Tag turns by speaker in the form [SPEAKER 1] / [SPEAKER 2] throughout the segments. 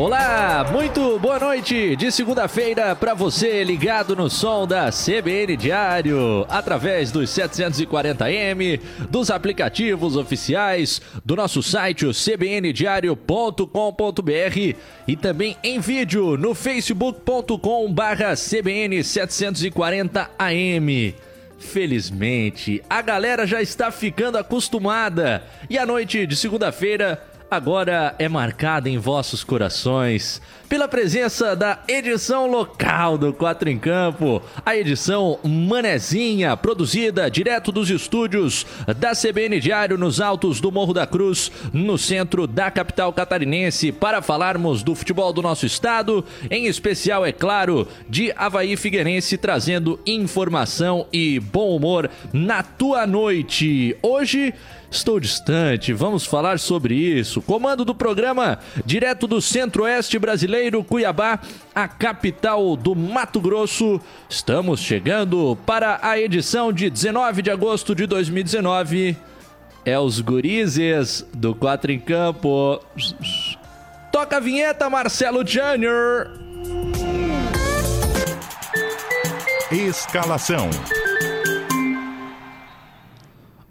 [SPEAKER 1] Olá, muito boa noite de segunda-feira para você ligado no som da CBN Diário, através dos 740M, dos aplicativos oficiais, do nosso site cbndiario.com.br e também em vídeo no facebook.com/cbn740am. Felizmente, a galera já está ficando acostumada e a noite de segunda-feira agora é marcada em vossos corações pela presença da edição local do Quatro em Campo, a edição Manezinha, produzida direto dos estúdios da CBN Diário nos altos do Morro da Cruz, no centro da capital catarinense, para falarmos do futebol do nosso estado, em especial, é claro, de Havaí Figueirense, trazendo informação e bom humor na tua noite. Hoje Estou distante, vamos falar sobre isso. Comando do programa, direto do Centro-Oeste brasileiro, Cuiabá, a capital do Mato Grosso. Estamos chegando para a edição de 19 de agosto de 2019. É os gurizes do Quatro em Campo. Toca a vinheta, Marcelo Júnior.
[SPEAKER 2] Escalação.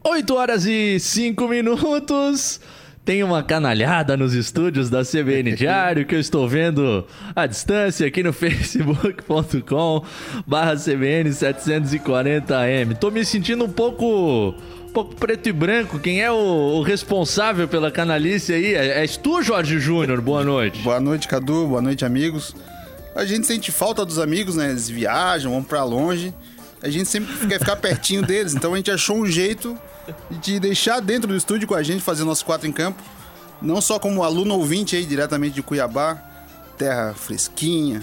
[SPEAKER 1] 8 horas e 5 minutos. Tem uma canalhada nos estúdios da CBN Diário que eu estou vendo à distância aqui no facebook.com barra CBN 740M. Tô me sentindo um pouco um pouco preto e branco. Quem é o, o responsável pela canalice aí? É, és tu, Jorge Júnior? Boa noite.
[SPEAKER 3] Boa noite, Cadu. Boa noite, amigos. A gente sente falta dos amigos, né? Eles viajam, vão pra longe. A gente sempre quer ficar pertinho deles, então a gente achou um jeito de deixar dentro do estúdio com a gente, fazer nosso quatro em campo. Não só como aluno ouvinte aí, diretamente de Cuiabá, terra fresquinha,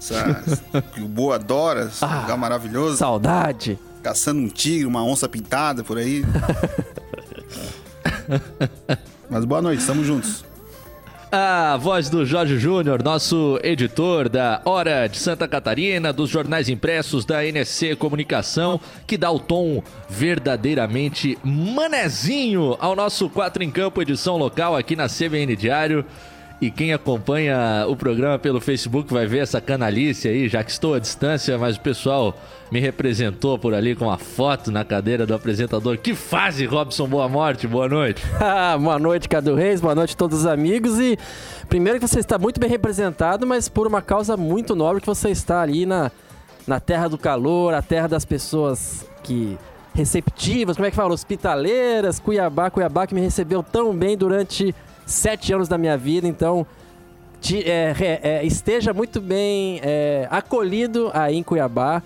[SPEAKER 3] que o Boa adora, ah, lugar maravilhoso.
[SPEAKER 1] Saudade.
[SPEAKER 3] Caçando um tigre, uma onça pintada por aí. Mas boa noite, estamos juntos.
[SPEAKER 1] A voz do Jorge Júnior, nosso editor da Hora de Santa Catarina, dos jornais impressos da NSC Comunicação, que dá o tom verdadeiramente manezinho ao nosso 4 em Campo edição local aqui na CBN Diário. E quem acompanha o programa pelo Facebook vai ver essa canalice aí, já que estou à distância, mas o pessoal me representou por ali com uma foto na cadeira do apresentador. Que fase, Robson Boa Morte, boa noite.
[SPEAKER 4] boa noite, Cadu Reis, boa noite a todos os amigos. E primeiro que você está muito bem representado, mas por uma causa muito nobre que você está ali na, na terra do calor, a terra das pessoas que receptivas, como é que fala? Hospitaleiras, Cuiabá, Cuiabá que me recebeu tão bem durante sete anos da minha vida, então te, é, é, esteja muito bem é, acolhido aí em Cuiabá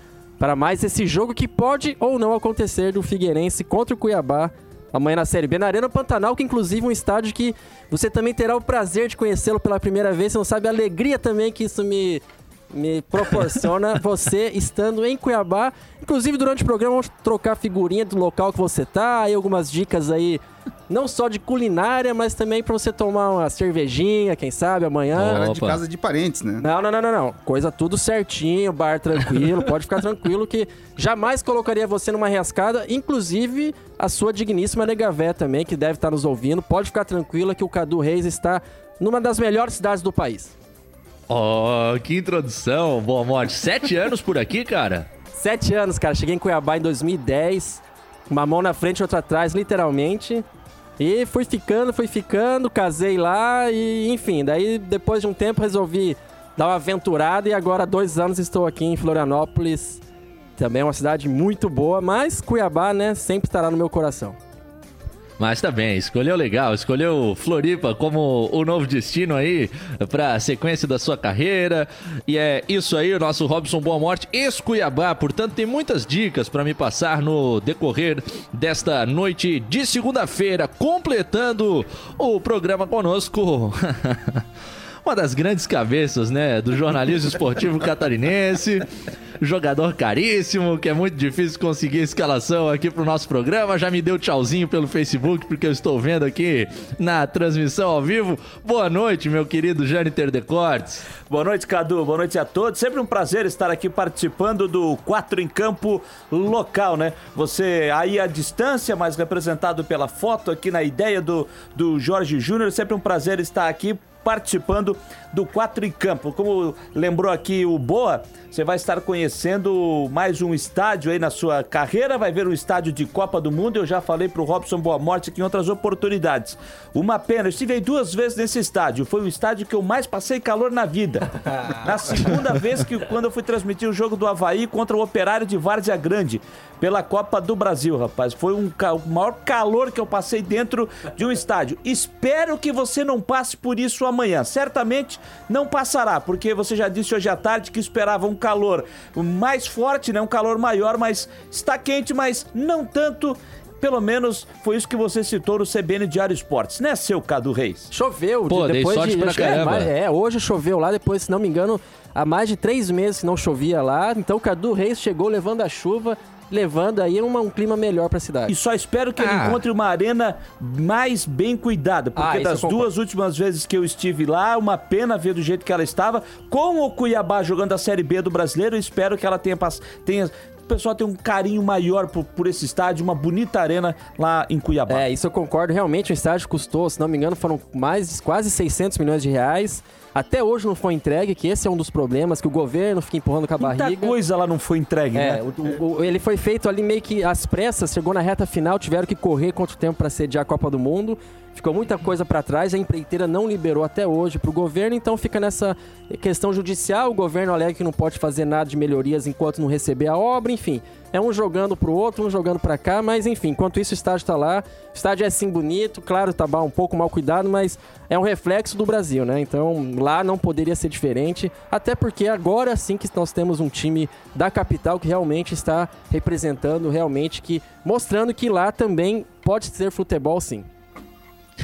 [SPEAKER 4] para mais esse jogo que pode ou não acontecer do Figueirense contra o Cuiabá amanhã na Série B, na Arena Pantanal, que inclusive é um estádio que você também terá o prazer de conhecê-lo pela primeira vez. Você não sabe a alegria também que isso me, me proporciona você estando em Cuiabá. Inclusive, durante o programa, vamos trocar figurinha do local que você tá, aí algumas dicas aí não só de culinária, mas também para você tomar uma cervejinha, quem sabe, amanhã.
[SPEAKER 3] Opa. de casa de parentes, né?
[SPEAKER 4] Não, não, não, não, não. Coisa tudo certinho, bar tranquilo, pode ficar tranquilo que jamais colocaria você numa rascada, inclusive a sua digníssima Negavé também, que deve estar nos ouvindo. Pode ficar tranquila que o Cadu Reis está numa das melhores cidades do país.
[SPEAKER 1] Oh, que introdução. Boa morte. Sete anos por aqui, cara?
[SPEAKER 4] Sete anos, cara. Cheguei em Cuiabá em 2010. Uma mão na frente, outra atrás, literalmente. E fui ficando, fui ficando, casei lá e enfim, daí depois de um tempo resolvi dar uma aventurada e agora há dois anos estou aqui em Florianópolis. Também é uma cidade muito boa, mas Cuiabá, né, sempre estará no meu coração.
[SPEAKER 1] Mas tá bem, escolheu legal, escolheu Floripa como o novo destino aí pra sequência da sua carreira. E é isso aí, o nosso Robson Boa Morte, ex-Cuiabá. Portanto, tem muitas dicas para me passar no decorrer desta noite de segunda-feira, completando o programa conosco. uma das grandes cabeças, né, do jornalismo esportivo catarinense. Jogador caríssimo, que é muito difícil conseguir escalação aqui pro nosso programa. Já me deu tchauzinho pelo Facebook, porque eu estou vendo aqui na transmissão ao vivo. Boa noite, meu querido Jâniter Decortes.
[SPEAKER 5] Boa noite, Cadu. Boa noite a todos. Sempre um prazer estar aqui participando do 4 em Campo local, né? Você aí à distância, mas representado pela foto aqui na ideia do, do Jorge Júnior. Sempre um prazer estar aqui participando do 4 em Campo. Como lembrou aqui o Boa, você vai estar conhecendo mais um estádio aí na sua carreira, vai ver um estádio de Copa do Mundo. Eu já falei pro Robson Boa Morte aqui em outras oportunidades. Uma pena, eu estive aí duas vezes nesse estádio. Foi o estádio que eu mais passei calor na vida. Na segunda vez que quando eu fui transmitir o jogo do Havaí contra o Operário de Várzea Grande pela Copa do Brasil, rapaz. Foi um, o maior calor que eu passei dentro de um estádio. Espero que você não passe por isso amanhã. Certamente não passará, porque você já disse hoje à tarde que esperava um calor mais forte, né? Um calor maior, mas está quente, mas não tanto. Pelo menos foi isso que você citou no CBN Diário Esportes, né, seu Cadu Reis?
[SPEAKER 4] Choveu.
[SPEAKER 1] Pô,
[SPEAKER 4] depois
[SPEAKER 1] sorte
[SPEAKER 4] de,
[SPEAKER 1] pra
[SPEAKER 4] é,
[SPEAKER 1] caramba.
[SPEAKER 4] mais- é, hoje choveu lá, depois, se não me engano, há mais de três meses que não chovia lá. Então o Cadu Reis chegou levando a chuva, levando aí uma- um clima melhor pra cidade.
[SPEAKER 5] E só espero que ele
[SPEAKER 1] Ah.
[SPEAKER 5] encontre uma arena mais bem cuidada.
[SPEAKER 4] Ah,
[SPEAKER 5] Porque
[SPEAKER 4] isso
[SPEAKER 5] das duas últimas vezes que eu estive lá, uma pena ver do jeito que ela estava. Com o Cuiabá jogando a Série B do brasileiro, eu espero que ela tenha. tenha o pessoal tenha um carinho maior por, por esse estádio, uma bonita arena lá em Cuiabá.
[SPEAKER 4] É, isso eu concordo. Realmente o estádio custou, se não me engano, foram mais quase 600 milhões de reais. Até hoje não foi entregue, que esse é um dos problemas, que o governo fica empurrando com a
[SPEAKER 5] Muita
[SPEAKER 4] barriga.
[SPEAKER 5] coisa lá não foi entregue,
[SPEAKER 4] É,
[SPEAKER 5] né?
[SPEAKER 4] o- o- ele foi feito ali meio que às pressas, chegou na reta final, tiveram que correr contra o tempo para sediar a Copa do Mundo. Ficou muita coisa para trás, a empreiteira não liberou até hoje para o governo, então fica nessa questão judicial. O governo alega que não pode fazer nada de melhorias enquanto não receber a obra, enfim. É um jogando pro outro, um jogando para cá, mas enfim, enquanto isso o estádio tá lá. O estádio é assim bonito, claro, tá um pouco mal cuidado, mas é um reflexo do Brasil, né? Então lá não poderia ser diferente, até porque agora sim que nós temos um time da capital que realmente está representando, realmente que mostrando que lá também pode ser futebol sim.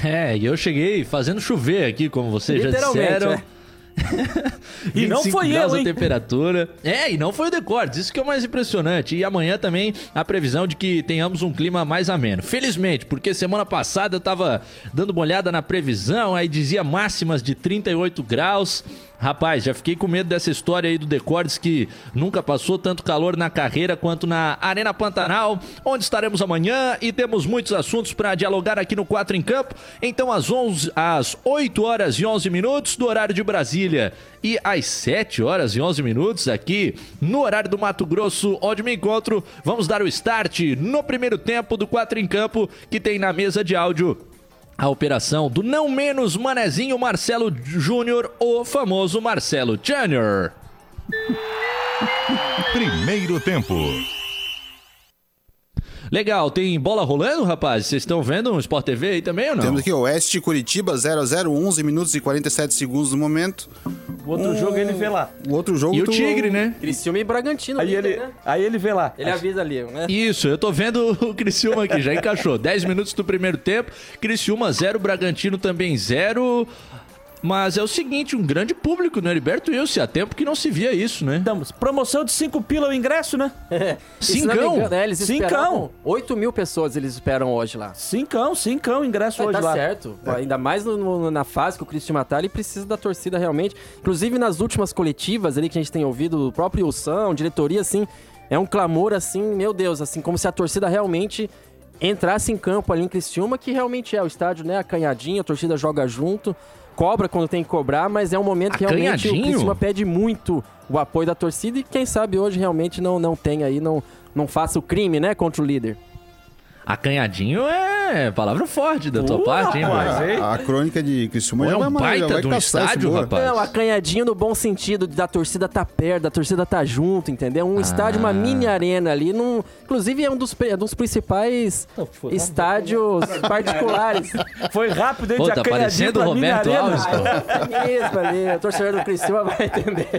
[SPEAKER 1] É, e eu cheguei fazendo chover aqui, como vocês já disseram.
[SPEAKER 4] é.
[SPEAKER 5] E não
[SPEAKER 1] 25
[SPEAKER 5] foi eu,
[SPEAKER 1] a
[SPEAKER 5] hein?
[SPEAKER 1] temperatura. É, e não foi o Decortes, isso que é o mais impressionante. E amanhã também a previsão de que tenhamos um clima mais ameno. Felizmente, porque semana passada eu tava dando uma olhada na previsão, aí dizia máximas de 38 graus. Rapaz, já fiquei com medo dessa história aí do Decortes que nunca passou tanto calor na carreira quanto na Arena Pantanal, onde estaremos amanhã e temos muitos assuntos para dialogar aqui no 4 em Campo. Então, às 11, às 8 horas e 11 minutos do horário de Brasília e às 7 horas e 11 minutos aqui no horário do Mato Grosso, onde me encontro, vamos dar o start no primeiro tempo do 4 em Campo, que tem na mesa de áudio a operação do não menos manezinho Marcelo Júnior, o famoso Marcelo Júnior.
[SPEAKER 2] Primeiro tempo.
[SPEAKER 1] Legal, tem bola rolando, rapaz? Vocês estão vendo um Sport TV aí também ou não?
[SPEAKER 3] Temos aqui Oeste Curitiba 0x0, 11 minutos e 47 segundos no momento.
[SPEAKER 5] O outro jogo ele vê lá.
[SPEAKER 3] O outro jogo.
[SPEAKER 1] E o
[SPEAKER 3] tu-
[SPEAKER 1] Tigre, né?
[SPEAKER 4] Criciúma e Bragantino,
[SPEAKER 5] Aí
[SPEAKER 4] líder,
[SPEAKER 5] ele,
[SPEAKER 4] né?
[SPEAKER 5] aí ele vê lá.
[SPEAKER 4] Ele avisa ali, né?
[SPEAKER 1] Isso, eu tô vendo o Criciúma aqui, já encaixou. 10 minutos do primeiro tempo, Criciúma 0, Bragantino também 0. Mas é o seguinte, um grande público no Heriberto Wilson, há tempo que não se via isso, né?
[SPEAKER 5] Estamos. Promoção de 5 pila o ingresso, né?
[SPEAKER 1] Cincão?
[SPEAKER 4] engano, é, eles
[SPEAKER 5] Cincão.
[SPEAKER 4] esperavam 8 mil pessoas eles esperam hoje lá.
[SPEAKER 5] Cincão, cincão ingresso
[SPEAKER 4] É,
[SPEAKER 5] hoje
[SPEAKER 4] tá
[SPEAKER 5] lá.
[SPEAKER 4] certo. Ainda mais no- no- na fase que o Cristian tá, ele precisa da torcida realmente. Inclusive nas últimas coletivas ali que a gente tem ouvido, o próprio Wilson, diretoria, assim, é um clamor assim, meu Deus, assim, como se a torcida realmente entrasse em campo ali em Criciúma, que realmente é o estádio, né, acanhadinho, a torcida joga junto, cobra quando tem que cobrar, mas é um momento que realmente o? Criciúma pede muito o apoio da torcida e quem sabe hoje realmente não, não tem aí, não, não faça o crime, né, contra o líder.
[SPEAKER 1] Acanhadinho é palavra forte da tua
[SPEAKER 5] Uh,
[SPEAKER 1] parte, hein,
[SPEAKER 5] rapaz,
[SPEAKER 1] mano?
[SPEAKER 5] hein?
[SPEAKER 3] A crônica de Criciúma
[SPEAKER 1] É
[SPEAKER 3] já
[SPEAKER 1] um baita de um estádio, rapaz.
[SPEAKER 4] Não, acanhadinho no bom sentido, da torcida tá perto, da torcida tá junto, entendeu? Um estádio,
[SPEAKER 1] Ah.
[SPEAKER 4] uma mini arena ali, num, inclusive é um dos, é um dos principais estádios particulares.
[SPEAKER 5] Foi rápido, hein?
[SPEAKER 1] Pô,
[SPEAKER 5] de
[SPEAKER 1] tá
[SPEAKER 5] acanhadinho
[SPEAKER 1] parecendo
[SPEAKER 5] pra
[SPEAKER 1] o Roberto. Alves, pô.
[SPEAKER 4] É mesmo ali, o torcedor do Criciúma vai entender.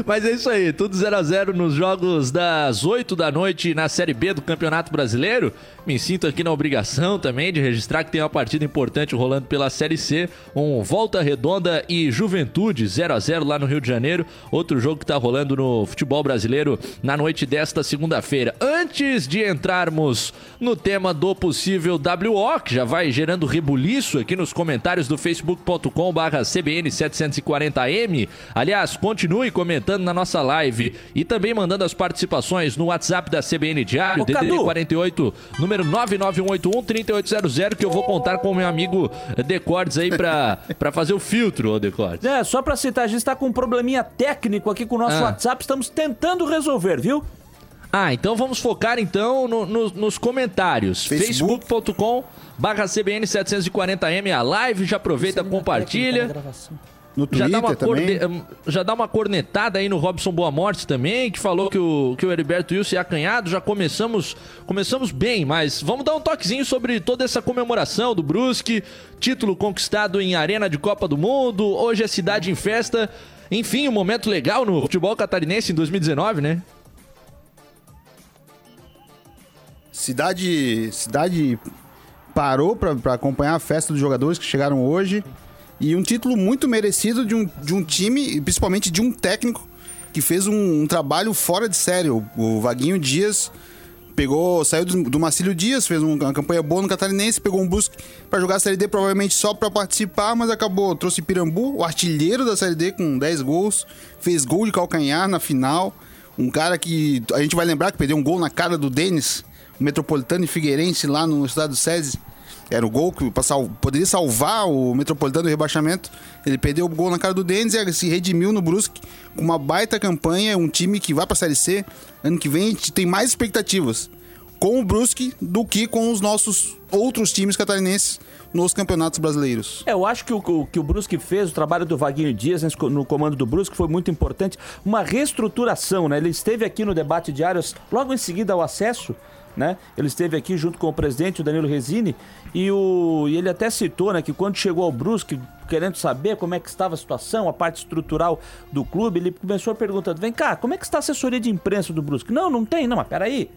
[SPEAKER 1] Mas é isso aí, tudo 0 a 0 nos jogos das 8 da noite na Série B do Campeonato Brasileiro. Me sinto aqui na obrigação também de registrar que tem uma partida importante rolando pela Série C, um Volta Redonda e Juventude 0 a 0 lá no Rio de Janeiro. Outro jogo que tá rolando no futebol brasileiro na noite desta segunda-feira. Antes de entrarmos no tema do possível WO, que já vai gerando rebuliço aqui nos comentários do facebook.com/cbn740m. Aliás, continue comentando na nossa live e também mandando as participações no WhatsApp da CBN Diário,
[SPEAKER 5] Ô,
[SPEAKER 1] DDD
[SPEAKER 5] Cadu.
[SPEAKER 1] 48, número 991813800, que eu vou contar com o meu amigo Decordes aí pra, pra fazer o filtro, ô Decordes.
[SPEAKER 5] É, só pra citar, a gente tá com um probleminha técnico aqui com o nosso
[SPEAKER 1] Ah.
[SPEAKER 5] WhatsApp, estamos tentando resolver, viu?
[SPEAKER 1] Ah, então vamos focar então no- no- nos comentários.
[SPEAKER 3] Facebook.
[SPEAKER 1] facebook.com barra CBN740M, a live, já aproveita, compartilha.
[SPEAKER 3] No
[SPEAKER 1] Já dá,
[SPEAKER 3] Twitter
[SPEAKER 1] uma
[SPEAKER 3] também.
[SPEAKER 1] corne- hum, já dá uma cornetada aí no Robson Boa Morte também, que falou que o, que o Heriberto Wilson é acanhado. Já começamos, começamos bem, mas vamos dar um toquezinho sobre toda essa comemoração do Brusque, título conquistado em Arena de Copa do Mundo, hoje é cidade em festa. Enfim, um momento legal no futebol catarinense em 2019, né?
[SPEAKER 3] Cidade, cidade parou pra acompanhar a festa dos jogadores que chegaram hoje. E um título muito merecido de um, de um time, principalmente de um técnico, que fez um, um trabalho fora de sério. O, o Vaguinho Dias pegou, saiu do, do Marcílio Dias, fez um- uma campanha boa no Catarinense, pegou um Brusque pra jogar a Série D, provavelmente só pra participar, mas acabou, trouxe Pirambu, o artilheiro da Série D com 10 gols, fez gol de calcanhar na final. Um cara que a gente vai lembrar que perdeu um gol na cara do Denis, o Metropolitano e Figueirense lá no estado do SESI. Era o gol que sal- poderia salvar o Metropolitano do rebaixamento. Ele perdeu o gol na cara do Denis e se redimiu no Brusque com uma baita campanha. Um time que vai pra Série C. Ano que vem a tem mais expectativas com o Brusque do que com os nossos outros times catarinenses nos campeonatos brasileiros.
[SPEAKER 5] É, eu acho que o, o que o Brusque fez, o trabalho do Vaguinho Dias no comando do Brusque foi muito importante. Uma reestruturação, né? Ele esteve aqui no debate diário, logo em seguida ao acesso, né? Ele esteve aqui junto com o presidente, o Danilo Resini, e, o, e ele até citou, né, que quando chegou ao Brusque, querendo saber como é que estava a situação, a parte estrutural do clube, ele começou perguntando, vem cá, como é que está a assessoria de imprensa do Brusque? Não, não tem, não, mas peraí.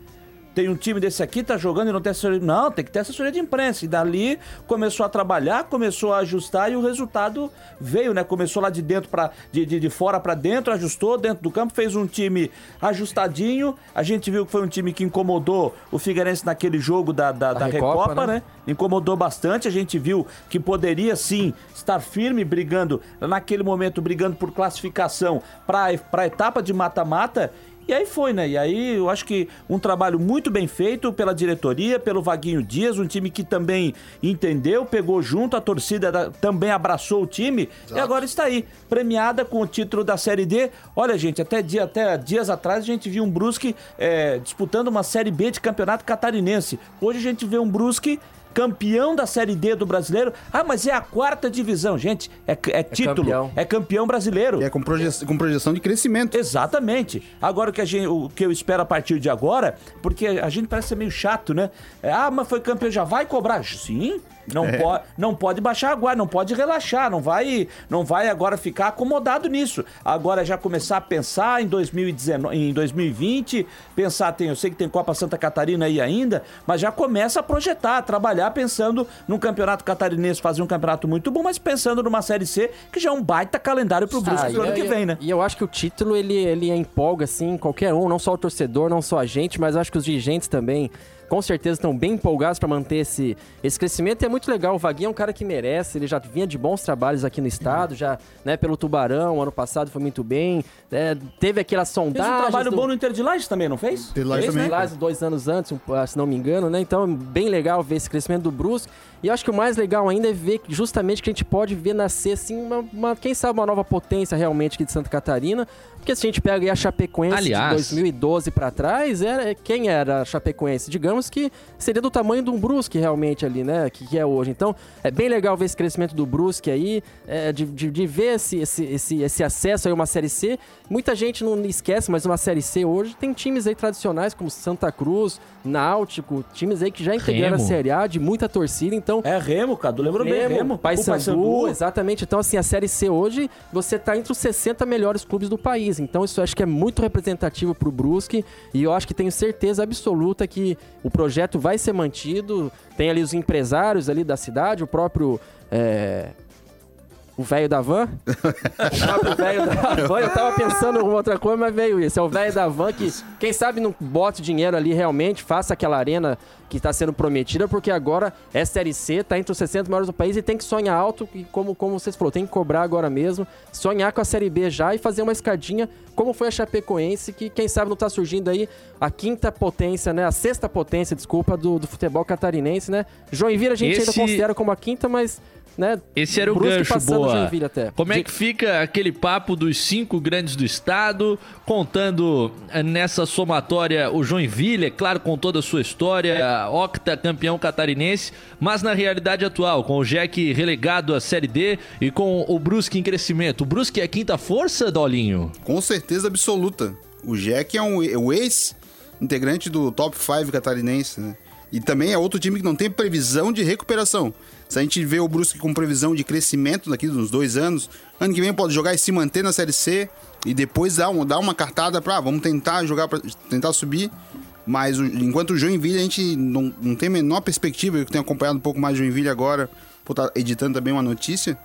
[SPEAKER 5] Tem um time desse aqui, tá jogando e não tem assessoria. Não, tem que ter assessoria de imprensa. E dali começou a trabalhar, começou a ajustar e o resultado veio, né? Começou lá de dentro para de, de, de fora para dentro, ajustou dentro do campo, fez um time ajustadinho. A gente viu que foi um time que incomodou o Figueirense naquele jogo da, da, da
[SPEAKER 4] Recopa,
[SPEAKER 5] Recopa,
[SPEAKER 4] né?
[SPEAKER 5] né? Incomodou bastante. A gente viu que poderia sim estar firme, brigando, naquele momento, brigando por classificação para a etapa de mata-mata. E aí foi, né? E aí eu acho que um trabalho muito bem feito pela diretoria, pelo Vaguinho Dias, um time que também entendeu, pegou junto, a torcida da- também abraçou o time e agora está aí, premiada com o título da Série D. Olha, gente, até, dia, até dias atrás a gente viu um Brusque é, disputando uma Série B de campeonato catarinense. Hoje a gente vê um Brusque campeão da Série D do brasileiro. Ah, mas é a quarta divisão, gente. É, é título,
[SPEAKER 4] campeão.
[SPEAKER 5] é campeão brasileiro.
[SPEAKER 3] E é com, proje com projeção de crescimento.
[SPEAKER 5] Exatamente. Agora o que, a gente, o que eu espero a partir de agora, porque a gente parece ser meio chato, né? É, ah, mas foi campeão, já vai cobrar? Sim. Não, pode, não pode baixar a guarda, não pode relaxar, não vai, não vai agora ficar acomodado nisso. Agora já começar a pensar em 2019, em 2020, pensar, tem, eu sei que tem Copa Santa Catarina aí ainda, mas já começa a projetar, a trabalhar pensando num campeonato catarinense, fazer um campeonato muito bom, mas pensando numa Série C, que já é um baita calendário pro Brusque
[SPEAKER 4] Ah,
[SPEAKER 5] pro ano que vem, né?
[SPEAKER 4] E eu acho que o título, ele, ele empolga, assim, qualquer um, não só o torcedor, não só a gente, mas eu acho que os dirigentes também, com certeza, estão bem empolgados para manter esse, esse crescimento. E é muito legal, o Vaguinho é um cara que merece, ele já vinha de bons trabalhos aqui no estado, já, né, pelo Tubarão, ano passado foi muito bem, né, teve aquela
[SPEAKER 5] Fez
[SPEAKER 4] sondagem...
[SPEAKER 5] um trabalho bom no Inter de Lages também, não fez?
[SPEAKER 3] Inter de Lages
[SPEAKER 5] Fez,
[SPEAKER 3] também.
[SPEAKER 5] né?
[SPEAKER 4] Lá dois anos antes, ah, se não me engano, né? Então, bem legal ver esse crescimento do Brusque. E eu acho que o mais legal ainda é ver que justamente que a gente pode ver nascer, assim, uma, uma- quem sabe uma nova potência realmente aqui de Santa Catarina. Porque se a gente pega aí a Chapecoense
[SPEAKER 1] Aliás-
[SPEAKER 4] de 2012 pra trás, era, quem era a Chapecoense? Digamos que seria do tamanho de um Brusque realmente ali, né? Que, que é hoje. Então, é bem legal ver esse crescimento do Brusque aí, é, de, de, de ver esse, esse, esse, esse acesso aí a uma Série C. Muita gente não esquece, mas uma Série C hoje tem times aí tradicionais como Santa Cruz, Náutico, times aí que já integraram
[SPEAKER 1] Remo.
[SPEAKER 4] a Série A de muita torcida, então...
[SPEAKER 5] É Remo, Cadu, lembrou bem, Remo.
[SPEAKER 4] Remo,
[SPEAKER 5] O
[SPEAKER 4] Paysandu, exatamente. Então, assim, a Série C hoje, você tá entre os 60 melhores clubes do país. País. Então isso acho que é muito representativo para o Brusque e eu acho que tenho certeza absoluta que o projeto vai ser mantido. Tem ali os empresários ali da cidade, o próprio é, o velho da van? o velho da van. Eu tava pensando em outra coisa, mas veio isso. É o velho da van que, quem sabe, não bota o dinheiro ali realmente, faça aquela arena que está sendo prometida, porque agora é Série C, tá entre os 60 maiores do país e tem que sonhar alto, e como, como vocês falaram, tem que cobrar agora mesmo, sonhar com a Série B já e fazer uma escadinha, como foi a Chapecoense, que quem sabe não tá surgindo aí a quinta potência, né? A sexta potência, desculpa, do, do futebol catarinense, né? Joinville a gente
[SPEAKER 1] Esse-
[SPEAKER 4] ainda considera como a quinta, mas. Né,
[SPEAKER 1] Esse era o
[SPEAKER 4] Brusque
[SPEAKER 1] gancho,
[SPEAKER 4] passando
[SPEAKER 1] boa. Como é que fica aquele papo dos cinco grandes do estado, contando eh, nessa somatória o Joinville, é claro, com toda a sua história, octa campeão catarinense, mas na realidade atual, com o Jack relegado à Série D e com o Brusque em crescimento. O Brusque é a quinta força, Dolinho?
[SPEAKER 3] Com certeza absoluta. O Jack é um, é o ex-integrante do top 5 catarinense, né? E também é outro time que não tem previsão de recuperação. Se a gente vê o Brusque com previsão de crescimento daqui uns dois anos, ano que vem pode jogar e se manter na Série C e depois dar, um, dar uma cartada pra, ah, vamos tentar jogar, pra, tentar subir. Mas o- enquanto o Joinville a gente não, não tem a menor perspectiva, eu tenho acompanhado um pouco mais o Joinville agora, por estar editando também uma notícia,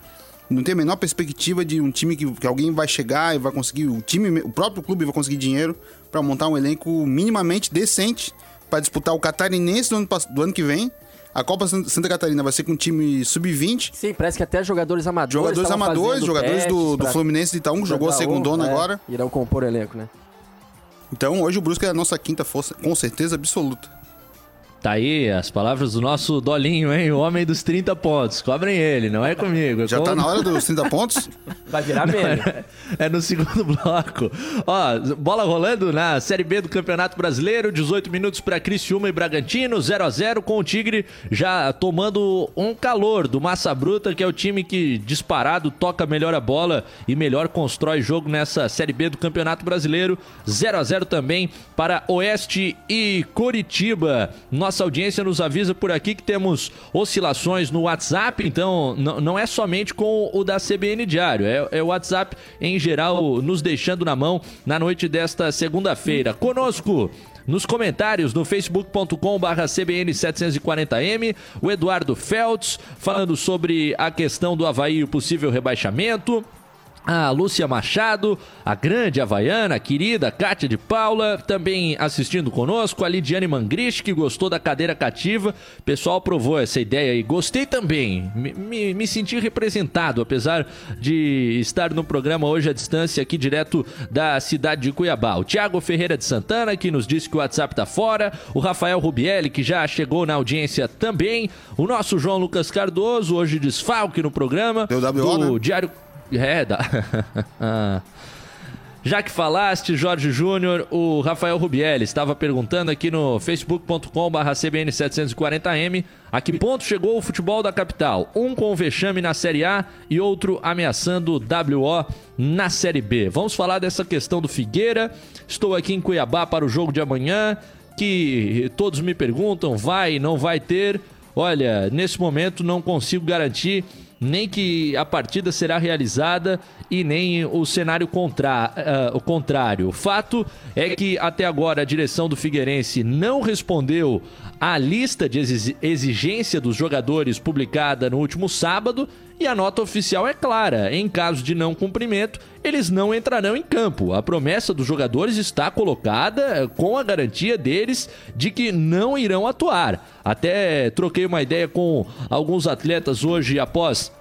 [SPEAKER 3] não tem a menor perspectiva de um time que, que alguém vai chegar e vai conseguir, o time, o próprio clube vai conseguir dinheiro para montar um elenco minimamente decente para disputar o catarinense do ano, do ano que vem. A Copa San- Santa Catarina vai ser com um time sub-20.
[SPEAKER 4] Sim, parece que até jogadores amadores.
[SPEAKER 3] Jogadores amadores, jogadores do, do
[SPEAKER 4] pra-
[SPEAKER 3] Fluminense de Itaú, que jogou a segundona
[SPEAKER 4] é,
[SPEAKER 3] agora.
[SPEAKER 4] Irão compor o elenco, né?
[SPEAKER 3] Então hoje o Brusque é a nossa quinta força, com certeza absoluta.
[SPEAKER 1] Tá aí as palavras do nosso Dolinho, hein? O homem dos 30 pontos. Cobrem ele, não é comigo. é
[SPEAKER 3] Já
[SPEAKER 1] com-
[SPEAKER 3] tá na hora dos 30 pontos?
[SPEAKER 4] Vai virar meme.
[SPEAKER 1] É no segundo bloco. Ó, bola rolando na Série B do Campeonato Brasileiro, 18 minutos para Criciúma e Bragantino, 0 a 0 com o Tigre já tomando um calor do Massa Bruta, que é o time que disparado toca melhor a bola e melhor constrói jogo nessa Série B do Campeonato Brasileiro. 0 a 0 também para Oeste e Coritiba. Nossa audiência nos avisa por aqui que temos oscilações no WhatsApp, então não é somente com o da CBN Diário, é, é o WhatsApp em geral nos deixando na mão na noite desta segunda-feira. Conosco. Nos comentários no facebook.com.br CBN740M, o Eduardo Feltz falando sobre a questão do Havaí e o possível rebaixamento. A Lúcia Machado, a grande havaiana, a querida Kátia de Paula, também assistindo conosco, a Lidiane Mangrich, que gostou da cadeira cativa. O pessoal aprovou essa ideia e gostei também. Me, me, me senti representado, apesar de estar no programa hoje à distância, aqui direto da cidade de Cuiabá. O Thiago Ferreira de Santana, que nos disse que o WhatsApp tá fora. O Rafael Rubielli, que já chegou na audiência também. O nosso João Lucas Cardoso, hoje desfalque no programa.
[SPEAKER 3] Deu WO,
[SPEAKER 1] do
[SPEAKER 3] né?
[SPEAKER 1] Diário. É, dá. Já que falaste, Jorge Júnior, o Rafael Rubielli estava perguntando aqui no facebook.com.br CBN740M a que ponto chegou o futebol da capital? Um com vexame na Série A e outro ameaçando o WO na Série B. Vamos falar dessa questão do Figueira. Estou aqui em Cuiabá para o jogo de amanhã, que todos me perguntam, vai, não vai ter? Olha, nesse momento não consigo garantir nem que a partida será realizada e nem o cenário contra, ah, o contrário. O fato é que até agora a direção do Figueirense não respondeu à lista de exi- exigência dos jogadores publicada no último sábado e a nota oficial é clara: em caso de não cumprimento, eles não entrarão em campo. A promessa dos jogadores está colocada eh, com a garantia deles de que não irão atuar. Até troquei uma ideia com alguns atletas hoje após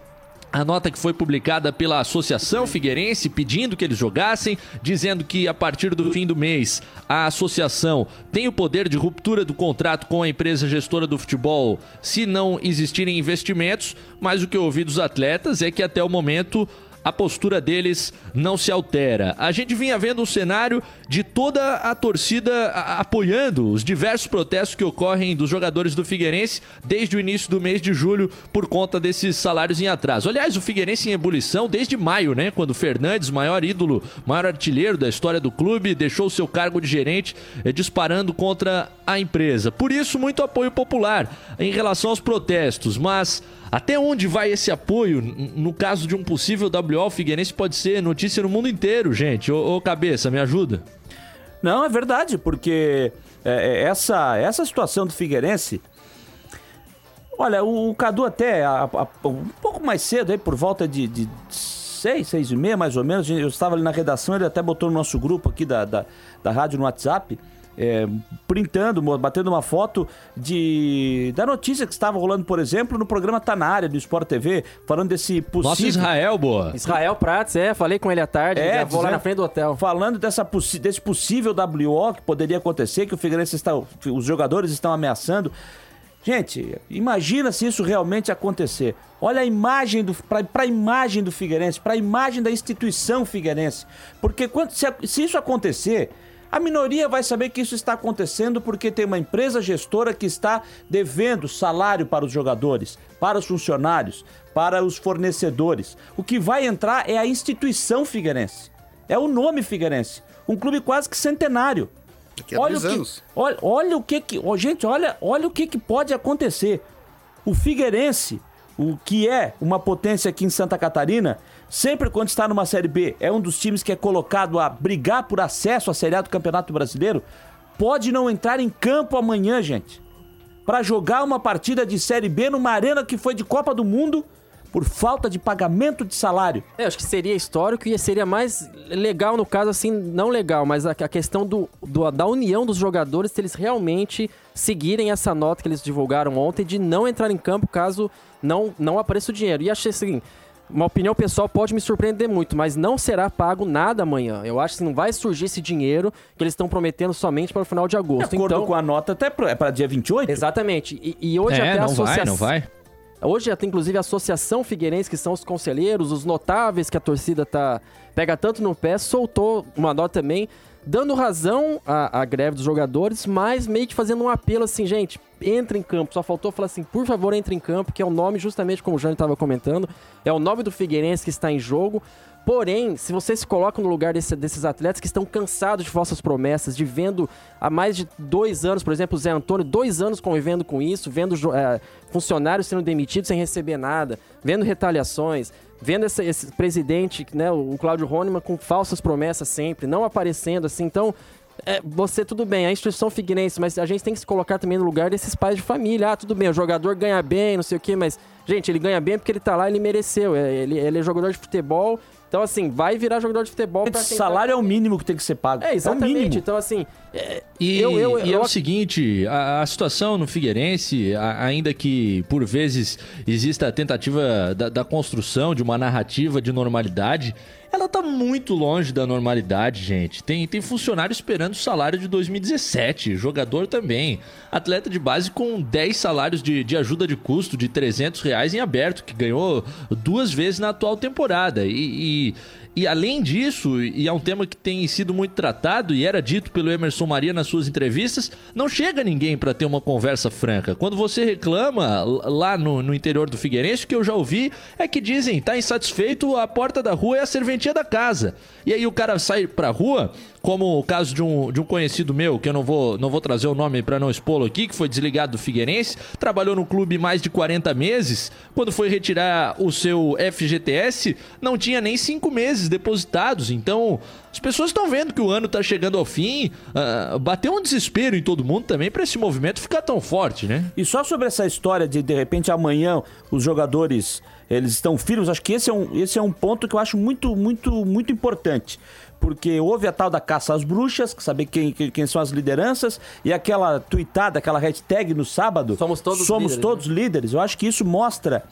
[SPEAKER 1] a nota que foi publicada pela Associação Figueirense pedindo que eles jogassem, dizendo que a partir do fim do mês a associação tem o poder de ruptura do contrato com a empresa gestora do futebol se não existirem investimentos, mas o que eu ouvi dos atletas é que até o momento a postura deles não se altera. A gente vinha vendo um cenário de toda a torcida apoiando os diversos protestos que ocorrem dos jogadores do Figueirense desde o início do mês de julho por conta desses salários em atraso. Aliás, o Figueirense em ebulição desde maio, né, quando Fernandes, maior ídolo, maior artilheiro da história do clube, deixou seu cargo de gerente eh, disparando contra a empresa. Por isso, muito apoio popular em relação aos protestos, mas até onde vai esse apoio no caso de um possível WO Figueirense pode ser notícia no mundo inteiro, gente. Ô, ô Cabeça, me ajuda.
[SPEAKER 5] Não, é verdade, porque é, é, essa, essa situação do Figueirense. Olha, o, o Cadu até a- a- um pouco mais cedo, aí, por volta de, de seis, seis e meia, mais ou menos, eu estava ali na redação, ele até botou no nosso grupo aqui da, da, da rádio no WhatsApp, é, printando, batendo uma foto de da notícia que estava rolando, por exemplo, no programa Tá Na Área do Sport TV, falando desse possível...
[SPEAKER 1] Nosso Israel, boa.
[SPEAKER 4] Israel Prates, é, falei com ele à tarde,
[SPEAKER 5] É,
[SPEAKER 4] gravou lá
[SPEAKER 5] dizendo-
[SPEAKER 4] na frente do hotel.
[SPEAKER 5] Falando dessa possi- desse possível WO que poderia acontecer, que o Figueirense está, os jogadores estão ameaçando. Gente, imagina se isso realmente acontecer. Olha a imagem do para a imagem do Figueirense, para a imagem da instituição Figueirense. Porque quando, se, se isso acontecer, a minoria vai saber que isso está acontecendo porque tem uma empresa gestora que está devendo salário para os jogadores, para os funcionários, para os fornecedores. O que vai entrar é a instituição Figueirense. É o nome Figueirense. Um clube quase que centenário.
[SPEAKER 3] Daqui a
[SPEAKER 5] Olha o que,
[SPEAKER 3] anos.
[SPEAKER 5] olha, olha o que que, ó, gente, olha, olha o que que pode acontecer. O Figueirense, o que é uma potência aqui em Santa Catarina, sempre quando está numa Série B, é um dos times que é colocado a brigar por acesso à Série A do Campeonato Brasileiro, pode não entrar em campo amanhã, gente, Para jogar uma partida de Série B numa arena que foi de Copa do Mundo por falta de pagamento de salário.
[SPEAKER 4] É, acho que seria histórico e seria mais legal no caso, assim, não legal, mas a, a questão do, do- da união dos jogadores, se eles realmente seguirem essa nota que eles divulgaram ontem de não entrar em campo caso não, não apareça o dinheiro. E achei assim, uma opinião pessoal pode me surpreender muito, mas não será pago nada amanhã. Eu acho que não vai surgir esse dinheiro que eles estão prometendo somente para o final de
[SPEAKER 5] De
[SPEAKER 4] agosto.
[SPEAKER 5] acordo
[SPEAKER 4] então,
[SPEAKER 5] com a nota, até pra- é para dia 28?
[SPEAKER 4] Exatamente. E, e hoje
[SPEAKER 1] é,
[SPEAKER 4] até a
[SPEAKER 1] não
[SPEAKER 4] associação.
[SPEAKER 1] vai, não vai.
[SPEAKER 4] Hoje até inclusive a Associação Figueirense, que são os conselheiros, os notáveis que a torcida tá pega tanto no pé, soltou uma nota também dando razão à, à greve dos jogadores, mas meio que fazendo um apelo assim, gente, entre em campo. Só faltou falar assim, por favor, entre em campo, que é o nome, justamente como o Jânio estava comentando, é o nome do Figueirense que está em jogo. Porém, se você se coloca no lugar desse- desses atletas que estão cansados de falsas promessas, de vendo há mais de dois anos, por exemplo, o Zé Antônio, dois anos convivendo com isso, vendo eh, funcionários sendo demitidos sem receber nada, vendo retaliações, vendo esse, esse presidente, né, o Cláudio Rônima, com falsas promessas sempre, não aparecendo assim. Então, é, você, tudo bem, a instituição Figueirense, mas a gente tem que se colocar também no lugar desses pais de família. Ah, tudo bem, o jogador ganha bem, não sei o quê, mas, gente, ele ganha bem porque ele tá lá, ele mereceu. É, Ele, ele é jogador de futebol. Então, assim, vai virar jogador de futebol pra tentar-
[SPEAKER 5] salário é o mínimo que tem que ser pago.
[SPEAKER 4] É,
[SPEAKER 5] o
[SPEAKER 4] exatamente.
[SPEAKER 5] mínimo.
[SPEAKER 4] então, assim, é,
[SPEAKER 1] E,
[SPEAKER 4] eu, eu,
[SPEAKER 1] e é
[SPEAKER 4] eu-
[SPEAKER 1] o seguinte, a, a situação no Figueirense, a- ainda que por vezes exista a tentativa da, da construção de uma narrativa de normalidade, ela tá muito longe da normalidade, gente. Tem, tem funcionário esperando o salário de 2017, jogador também. Atleta de base com 10 salários de, de ajuda de custo de 300 reais em aberto, que ganhou duas vezes na atual temporada. E, e, e além disso, e é um tema que tem sido muito tratado e era dito pelo Emerson Maria nas suas entrevistas, não chega ninguém para ter uma conversa franca. Quando você reclama lá no, no interior do Figueirense, o que eu já ouvi é que dizem, tá insatisfeito, a porta da rua é a serventia da casa. E aí o cara sai pra rua, como o caso de um, de um conhecido meu, que eu não vou, não vou trazer o nome para não expô-lo aqui, que foi desligado do Figueirense, trabalhou no clube mais de 40 meses, quando foi retirar o seu FGTS, não tinha nem cinco meses depositados. Então, as pessoas estão vendo que o ano tá chegando ao fim. ah, bateu um desespero em todo mundo também para esse movimento ficar tão forte, né?
[SPEAKER 5] E só sobre essa história de de repente amanhã os jogadores eles estão firmes, acho que esse é um, esse é um ponto que eu acho muito, muito, muito importante. Porque houve a tal da caça às bruxas, saber quem, quem, são as lideranças, e aquela tweetada, aquela hashtag no sábado.
[SPEAKER 4] Somos todos
[SPEAKER 5] Somos
[SPEAKER 4] líderes,
[SPEAKER 5] todos líderes. Eu acho que isso mostra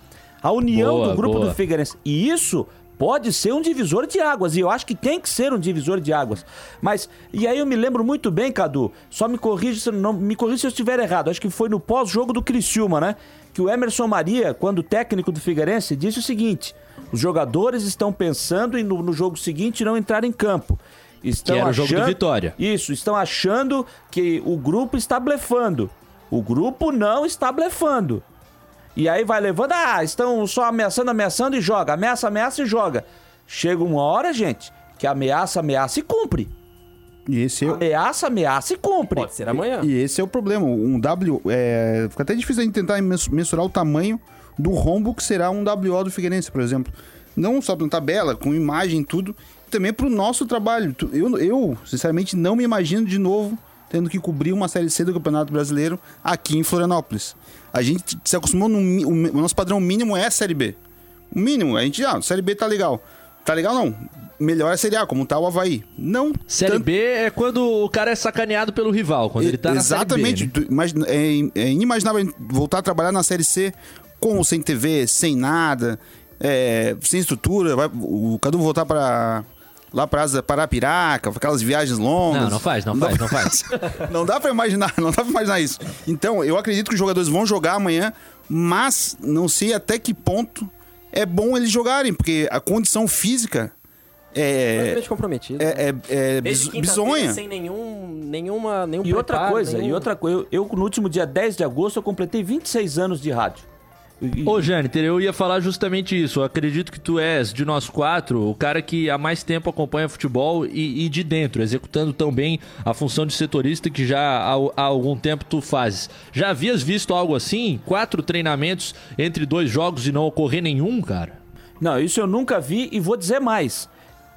[SPEAKER 5] a união
[SPEAKER 1] Boa,
[SPEAKER 5] do grupo
[SPEAKER 1] boa.
[SPEAKER 5] do Figueirense. E isso pode ser um divisor de águas. E eu acho que tem que ser um divisor de águas. Mas, e aí eu me lembro muito bem, Cadu, só me corrija se, não, me corrija se eu estiver errado. Acho que foi no pós-jogo do Criciúma, né? Que o Emerson Maria, quando técnico do Figueirense, disse o seguinte: os jogadores estão pensando em no, no jogo seguinte não entrar em campo. Estão
[SPEAKER 1] Que era o jogo do
[SPEAKER 5] achando-
[SPEAKER 1] Vitória.
[SPEAKER 5] Isso, estão achando que o grupo está blefando. O grupo não está blefando. E aí vai levando, ah, estão só ameaçando, ameaçando e joga. Ameaça, ameaça e joga. Chega uma hora, gente, que ameaça, ameaça e cumpre.
[SPEAKER 3] E esse é,
[SPEAKER 5] Ameaça, ameaça e cumpre.
[SPEAKER 4] pode ser amanhã.
[SPEAKER 3] e esse é o problema. Um W. É, fica até difícil a gente tentar mens- mensurar o tamanho do rombo que será um WO do Figueirense, por exemplo. Não só na tabela, com imagem e tudo, também pro nosso trabalho. Eu, eu, sinceramente, não me imagino de novo tendo que cobrir uma Série C do Campeonato Brasileiro aqui em Florianópolis. A gente se acostumou no o, nosso padrão mínimo é a Série B. O mínimo, a gente, ah, Série B tá legal. Tá legal não. Melhor é a Série A, como tá o Havaí. Não.
[SPEAKER 1] Série
[SPEAKER 3] tanto-
[SPEAKER 1] B é quando o cara é sacaneado pelo rival, quando ele tá
[SPEAKER 3] Exatamente.
[SPEAKER 1] na Série B. né?
[SPEAKER 3] Tu imagina- é, é inimaginável voltar a trabalhar na Série C com ou sem TV, sem nada, é, sem estrutura. Vai, o Cadu voltar para lá para Parapiraca, aquelas viagens longas.
[SPEAKER 1] Não, não faz, não faz, não faz.
[SPEAKER 3] não dá pra imaginar, não dá pra imaginar isso. Então, eu acredito que os jogadores vão jogar amanhã, mas não sei até que ponto é bom eles jogarem, porque a condição física é,
[SPEAKER 4] Completamente comprometido.
[SPEAKER 3] é, é, é bis-
[SPEAKER 4] quinta-feira,
[SPEAKER 3] bizonha.
[SPEAKER 4] Sem nenhum, nenhuma, nenhum
[SPEAKER 5] E outra
[SPEAKER 4] preparo,
[SPEAKER 5] coisa,
[SPEAKER 4] nenhum-
[SPEAKER 5] e outra coisa, eu, eu, no último dia 10 de agosto eu completei 26 anos de rádio.
[SPEAKER 1] Ô, Jâniter, eu ia falar justamente isso. Eu acredito que tu és, de nós quatro, o cara que há mais tempo acompanha futebol e, e de dentro, executando tão bem a função de setorista que já há, há algum tempo tu fazes. Já havias visto algo assim? Quatro treinamentos entre dois jogos e não ocorrer nenhum, cara?
[SPEAKER 5] Não, isso eu nunca vi e vou dizer mais.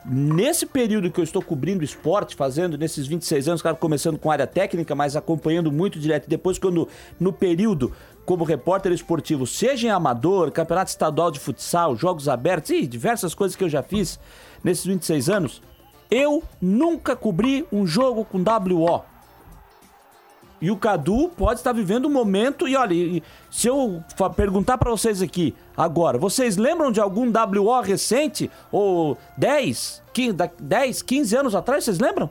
[SPEAKER 5] Nesse período que eu estou cobrindo esporte, fazendo nesses 26 anos, claro, começando com área técnica, mas acompanhando muito direto. E depois, quando no período como repórter esportivo, seja em amador, campeonato estadual de futsal, jogos abertos e diversas coisas que eu já fiz nesses 26 anos, eu nunca cobri um jogo com WO. E o Cadu pode estar vivendo um momento. E olha, se eu perguntar pra vocês aqui agora, vocês lembram de algum WO recente? Ou 10, 15, da- 10 15 anos atrás, vocês lembram?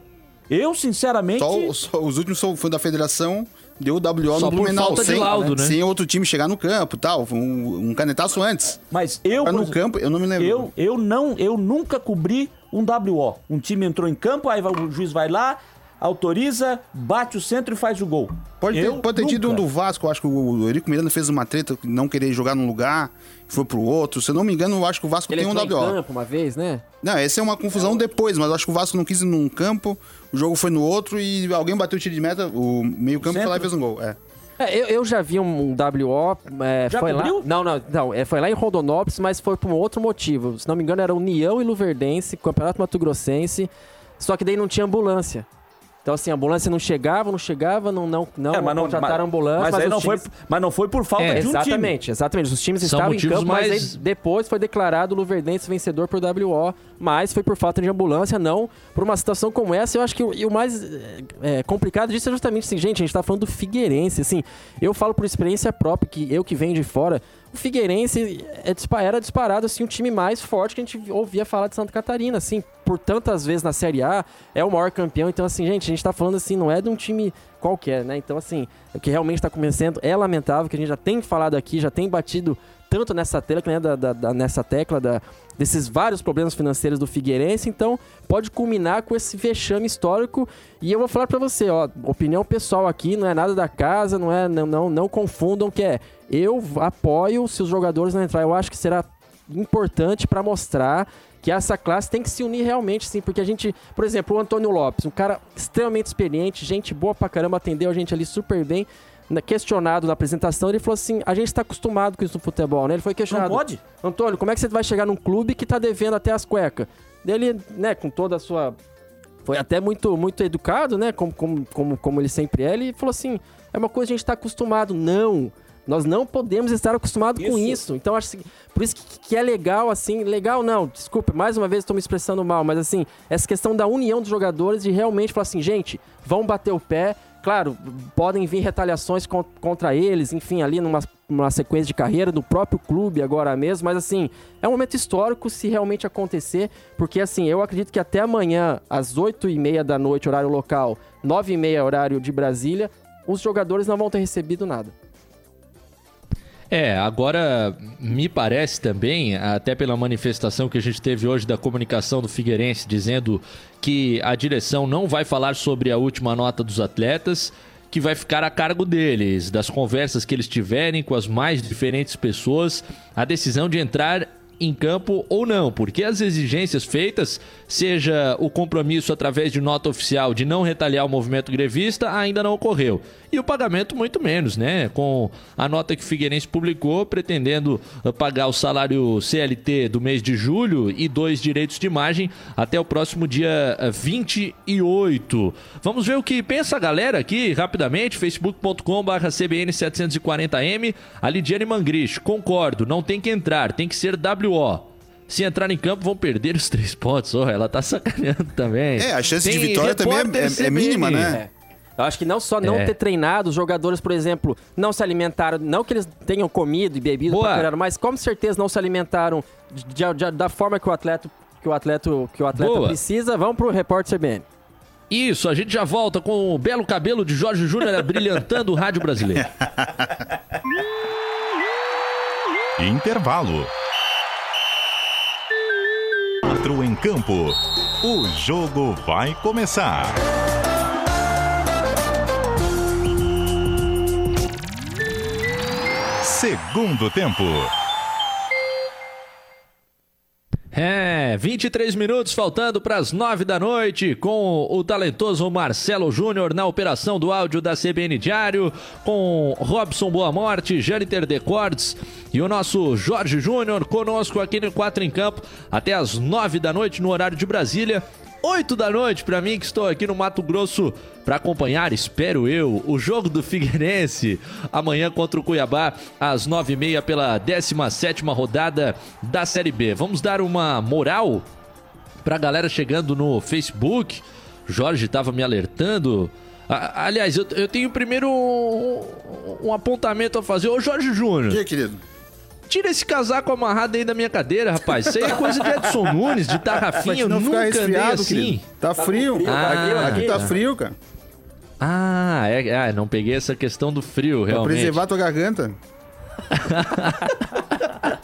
[SPEAKER 5] Eu, sinceramente.
[SPEAKER 3] Só, só os últimos são- foi da federação, deu o WO
[SPEAKER 1] Só
[SPEAKER 3] no Blumenau.
[SPEAKER 1] falta de
[SPEAKER 3] sem,
[SPEAKER 1] laudo, né?
[SPEAKER 3] Sem outro time chegar no campo tal. Um, um canetaço antes.
[SPEAKER 5] Mas eu.
[SPEAKER 3] No campo, eu não me lembro.
[SPEAKER 5] Eu, eu não, eu nunca cobri um WO. Um time entrou em campo, aí o juiz vai lá, autoriza, bate o centro e faz o gol.
[SPEAKER 3] Pode ter,
[SPEAKER 5] Eu
[SPEAKER 3] pode ter tido um do Vasco, eu acho que o Eurico Miranda fez uma treta, não querer jogar num lugar, foi pro outro. Se eu não me engano, eu acho que o Vasco
[SPEAKER 4] Ele
[SPEAKER 3] tem um WO.
[SPEAKER 4] campo uma vez, né?
[SPEAKER 3] Não, essa é uma confusão depois, mas eu acho que o Vasco não quis ir num campo, o jogo foi no outro e alguém bateu o tiro de meta, o meio campo foi lá e fez um gol. É.
[SPEAKER 4] É, eu, eu já vi um WO. É,
[SPEAKER 5] Já
[SPEAKER 4] foi lá.
[SPEAKER 5] cobriu?
[SPEAKER 4] Não, não, não. É, foi lá em Rondonópolis, mas foi por um outro motivo. Se não me engano, era União e Luverdense, Campeonato Mato Grossense. Só que daí não tinha ambulância. Então, assim, a ambulância não chegava, não chegava, não, não, não,
[SPEAKER 5] É, mas não,
[SPEAKER 4] contrataram
[SPEAKER 5] mas,
[SPEAKER 4] ambulância.
[SPEAKER 5] mas, aí
[SPEAKER 4] os
[SPEAKER 5] não foi,
[SPEAKER 4] times-
[SPEAKER 5] mas não foi por falta
[SPEAKER 1] É,
[SPEAKER 5] de um time.
[SPEAKER 4] exatamente, exatamente. Os times
[SPEAKER 1] São
[SPEAKER 4] estavam em campo, mas
[SPEAKER 1] mais-
[SPEAKER 4] aí depois foi declarado o Luverdense vencedor por WO, mas foi por falta de ambulância, não por uma situação como essa. Eu acho que o, o mais é, complicado disso é justamente assim, gente, a gente tá falando do Figueirense, assim, eu falo por experiência própria, que eu que venho de fora, o Figueirense é era disparado, assim, o time mais forte que a gente ouvia falar de Santa Catarina, assim, por tantas vezes na Série A, é o maior campeão, então assim, gente, a gente tá falando assim, não é de um time qualquer, né? Então assim, o que realmente tá começando é lamentável, que a gente já tem falado aqui, já tem batido tanto nessa tecla, né, da, da- da- nessa tecla da, desses vários problemas financeiros do Figueirense, então pode culminar com esse vexame histórico. E eu vou falar pra você, ó, opinião pessoal aqui, não é nada da casa, não é, não, não, não confundam que é, eu apoio se os jogadores não entrar, eu acho que será importante pra mostrar que essa classe tem que se unir realmente, sim, porque a gente, por exemplo, o Antônio Lopes, um cara extremamente experiente, gente boa pra caramba, atendeu a gente ali super bem, questionado na apresentação, ele falou assim, a gente tá acostumado com isso no futebol, né? Ele foi
[SPEAKER 5] Não
[SPEAKER 4] questionado.
[SPEAKER 5] pode?
[SPEAKER 4] Antônio, como é que você vai chegar num clube que tá devendo até as cuecas? Dele, né, com toda a sua. Foi até muito, muito educado, né? Como, como, como, como ele sempre é. Ele falou assim: é uma coisa que a gente tá acostumado. Não. Nós não podemos estar acostumados com
[SPEAKER 5] Isso.
[SPEAKER 4] isso. Então, acho que, por isso que, que é legal, assim. Legal não, desculpe, mais uma vez estou me expressando mal, mas assim, essa questão da união dos jogadores de realmente falar assim, gente, vão bater o pé. Claro, podem vir retaliações con- contra eles, enfim, ali numa, numa sequência de carreira do próprio clube agora mesmo, mas assim, é um momento histórico se realmente acontecer, porque assim, eu acredito que até amanhã, às 8 e meia da noite, horário local, 9 e meia, horário de Brasília, os jogadores não vão ter recebido nada.
[SPEAKER 1] É, agora me parece também, até pela manifestação que a gente teve hoje da comunicação do Figueirense, dizendo que a direção não vai falar sobre a última nota dos atletas, que vai ficar a cargo deles, das conversas que eles tiverem com as mais diferentes pessoas, a decisão de entrar em campo ou não, porque as exigências feitas, seja o compromisso através de nota oficial de não retaliar o movimento grevista, ainda não ocorreu. E o pagamento muito menos, né? Com a nota que o Figueirense publicou, pretendendo uh, pagar o salário CLT do mês de julho e dois direitos de imagem até o próximo dia uh, 28. Vamos ver o que pensa a galera aqui, rapidamente, facebook.com.br CBN740M. A Lidiane Mangrich, concordo, não tem que entrar, tem que ser WO. Se entrar em campo, vão perder os três pontos. Oh, ela tá sacaneando também.
[SPEAKER 3] É, a chance de
[SPEAKER 1] Tem
[SPEAKER 3] vitória também é- é- é mínima, né?
[SPEAKER 4] É. Eu acho que não só não
[SPEAKER 1] É.
[SPEAKER 4] ter treinado, os jogadores, por exemplo, não se alimentaram, não que eles tenham comido e bebido caralho, mas com certeza não se alimentaram de- de- da forma que o atleta que o atleta, que o atleta
[SPEAKER 1] Boa.
[SPEAKER 4] precisa. Vamos pro repórter CBN.
[SPEAKER 1] Isso, a gente já volta com o belo cabelo de Jorge Júnior brilhantando o rádio brasileiro.
[SPEAKER 2] Intervalo. Quatro em campo. O jogo vai começar. Segundo tempo.
[SPEAKER 1] É, 23 minutos faltando para as 9 da noite, com o talentoso Marcelo Júnior na operação do áudio da CBN Diário, com Robson Boa Morte, Jâniter Decordes e o nosso Jorge Júnior conosco aqui no 4 em Campo até as 9 da noite no horário de Brasília. 8 da noite para mim que estou aqui no Mato Grosso para acompanhar, espero eu, o jogo do Figueirense amanhã contra o Cuiabá às 9h30 pela 17ª rodada da Série B. Vamos dar uma moral pra galera chegando no Facebook. Jorge estava me alertando. A- aliás, eu, tenho primeiro um, um apontamento a fazer. Ô Jorge Júnior,
[SPEAKER 3] que, querido?
[SPEAKER 1] Tira esse casaco amarrado aí da minha cadeira, rapaz. Isso aí é coisa de Edson Nunes, de
[SPEAKER 3] Pra
[SPEAKER 1] Tarrafinha. Eu
[SPEAKER 3] não
[SPEAKER 1] nunca
[SPEAKER 3] ficar
[SPEAKER 1] andei assim.
[SPEAKER 3] querido. Tá frio.
[SPEAKER 1] Ah,
[SPEAKER 3] aqui tá
[SPEAKER 4] aqui.
[SPEAKER 3] frio, cara.
[SPEAKER 1] Ah, é, ah, não peguei essa questão do frio,
[SPEAKER 3] Pra
[SPEAKER 1] realmente.
[SPEAKER 3] preservar tua garganta.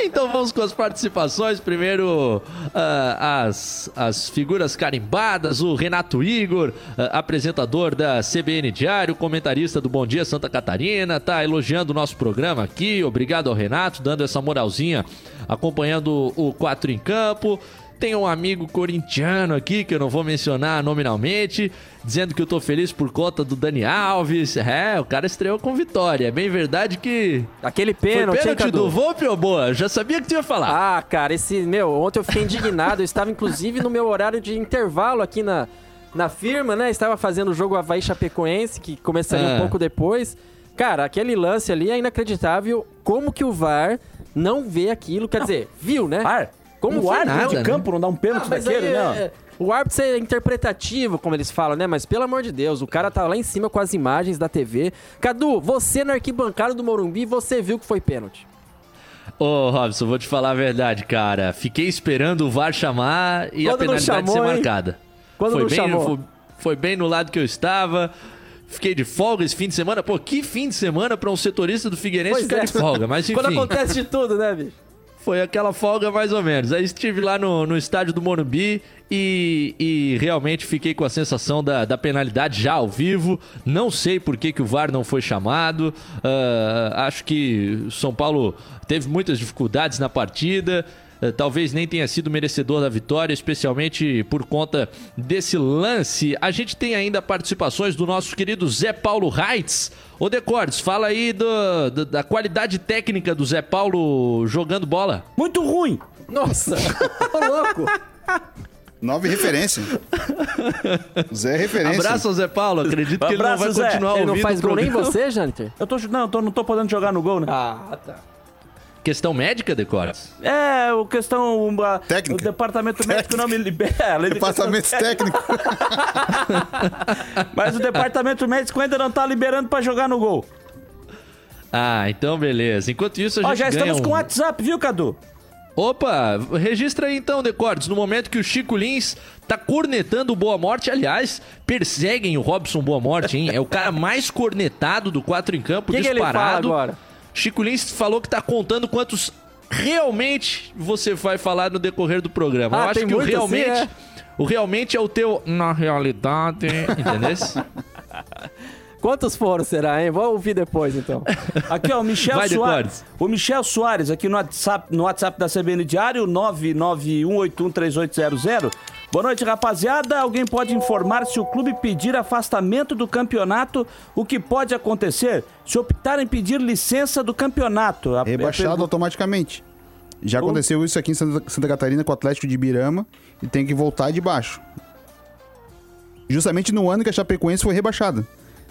[SPEAKER 1] Então vamos com as participações. Primeiro, ah, as, as figuras carimbadas. O Renato Igor, ah, apresentador da CBN Diário, comentarista do Bom Dia Santa Catarina, tá elogiando o nosso programa aqui. Obrigado ao Renato, dando essa moralzinha, acompanhando o 4 em Campo. Tem um amigo corintiano aqui, que eu não vou mencionar nominalmente, dizendo que eu tô feliz por conta do Dani Alves. É, o cara estreou com vitória. É bem verdade que
[SPEAKER 4] Aquele
[SPEAKER 1] foi
[SPEAKER 4] pênalti, hein,
[SPEAKER 1] pênalti do Volpe ou boa? Já sabia que tu ia falar.
[SPEAKER 4] Ah, cara, esse, meu, ontem eu fiquei indignado. Eu estava, inclusive, no meu horário de intervalo aqui na, na firma, né? Estava fazendo o jogo Havaí Chapecoense, que começaria
[SPEAKER 1] Ah.
[SPEAKER 4] um pouco depois. Cara, aquele lance ali é inacreditável. Como que o VAR não vê aquilo? Quer dizer, viu, né?
[SPEAKER 5] Ar?
[SPEAKER 4] Como
[SPEAKER 5] o árbitro
[SPEAKER 1] nada,
[SPEAKER 5] de
[SPEAKER 1] né?
[SPEAKER 5] campo não dá um pênalti
[SPEAKER 4] Ah,
[SPEAKER 5] daquele, não?
[SPEAKER 4] é, o árbitro é interpretativo, como eles falam, né? Mas pelo amor de Deus, o cara tá lá em cima com as imagens da TV. Cadu, você na arquibancada do Morumbi, você viu que foi pênalti.
[SPEAKER 1] Ô, Robson, vou te falar a verdade, cara. Fiquei esperando o VAR chamar e a
[SPEAKER 4] Quando não
[SPEAKER 1] penalidade
[SPEAKER 4] chamou,
[SPEAKER 1] ser
[SPEAKER 4] hein?
[SPEAKER 1] marcada.
[SPEAKER 4] Quando
[SPEAKER 1] foi
[SPEAKER 4] não
[SPEAKER 1] bem,
[SPEAKER 4] chamou.
[SPEAKER 1] Foi, foi bem no lado que eu estava. Fiquei de folga esse fim de semana. Pô, que fim de semana pra um setorista do Figueirense
[SPEAKER 4] Pois
[SPEAKER 1] ficar
[SPEAKER 4] é.
[SPEAKER 1] de folga. Mas enfim,
[SPEAKER 4] Quando acontece de tudo, né, bicho?
[SPEAKER 1] Foi aquela folga mais ou menos. Aí estive lá no, no estádio do Morumbi e, e realmente fiquei com a sensação da, da penalidade já ao vivo. Não sei por que, que o VAR não foi chamado. Ah, acho que São Paulo teve muitas dificuldades na partida. Ah, Talvez nem tenha sido merecedor da vitória, especialmente por conta desse lance. A gente tem ainda participações do nosso querido Zé Paulo Reitz. Ô Decordes, fala aí do- do- da qualidade técnica do Zé Paulo jogando bola.
[SPEAKER 5] Muito ruim.
[SPEAKER 4] Nossa, ô louco.
[SPEAKER 3] Nove referência. Zé é referência.
[SPEAKER 1] Abraço ao Zé Paulo, acredito que ele não
[SPEAKER 5] Abraço,
[SPEAKER 1] vai
[SPEAKER 5] Zé.
[SPEAKER 1] continuar
[SPEAKER 4] Ele
[SPEAKER 1] ouvindo
[SPEAKER 4] não faz
[SPEAKER 1] o
[SPEAKER 4] gol nem você, Janiter?
[SPEAKER 5] Eu tô, não, tô, não tô podendo jogar no gol, né?
[SPEAKER 4] Ah, tá.
[SPEAKER 1] Questão médica, Decordes?
[SPEAKER 5] É, o questão. a-
[SPEAKER 3] Técnica.
[SPEAKER 5] O departamento médico não me libera. de
[SPEAKER 3] Departamento técnico.
[SPEAKER 5] questão- Mas o departamento médico ainda não tá liberando pra jogar no gol.
[SPEAKER 1] Ah, então beleza. Enquanto isso, a gente
[SPEAKER 5] Ó, já
[SPEAKER 1] ganha
[SPEAKER 5] estamos
[SPEAKER 1] um...
[SPEAKER 5] com o WhatsApp, viu, Cadu?
[SPEAKER 1] Opa, registra aí então, Decordes, no momento que o Chico Lins tá cornetando o Boa Morte, aliás, perseguem o Robson Boa Morte, hein? É o cara mais cornetado do 4 em campo,
[SPEAKER 4] que, que ele fala
[SPEAKER 1] disparado.
[SPEAKER 4] agora?
[SPEAKER 1] Chico Lins falou que tá contando quantos realmente você vai falar no decorrer do programa.
[SPEAKER 4] Ah,
[SPEAKER 1] Eu acho
[SPEAKER 4] tem
[SPEAKER 1] que o
[SPEAKER 4] assim,
[SPEAKER 1] realmente,
[SPEAKER 4] é?
[SPEAKER 1] o realmente é o teu na realidade, entendeu?
[SPEAKER 4] Quantos foram, será, hein? Vou ouvir depois, então.
[SPEAKER 5] Aqui, ó, o Michel
[SPEAKER 1] Vai,
[SPEAKER 5] Soares. O Michel Soares, aqui no WhatsApp, no WhatsApp da CBN Diário, 991813800. Boa noite, rapaziada. Alguém pode informar se o clube pedir afastamento do campeonato, o que pode acontecer se optarem pedir licença do campeonato? A-
[SPEAKER 3] Rebaixado
[SPEAKER 5] a pergu-
[SPEAKER 3] automaticamente. Já aconteceu isso aqui em Santa, Santa Catarina com o Atlético de Ibirama e tem que voltar de baixo. Justamente no ano que a Chapecoense foi rebaixada.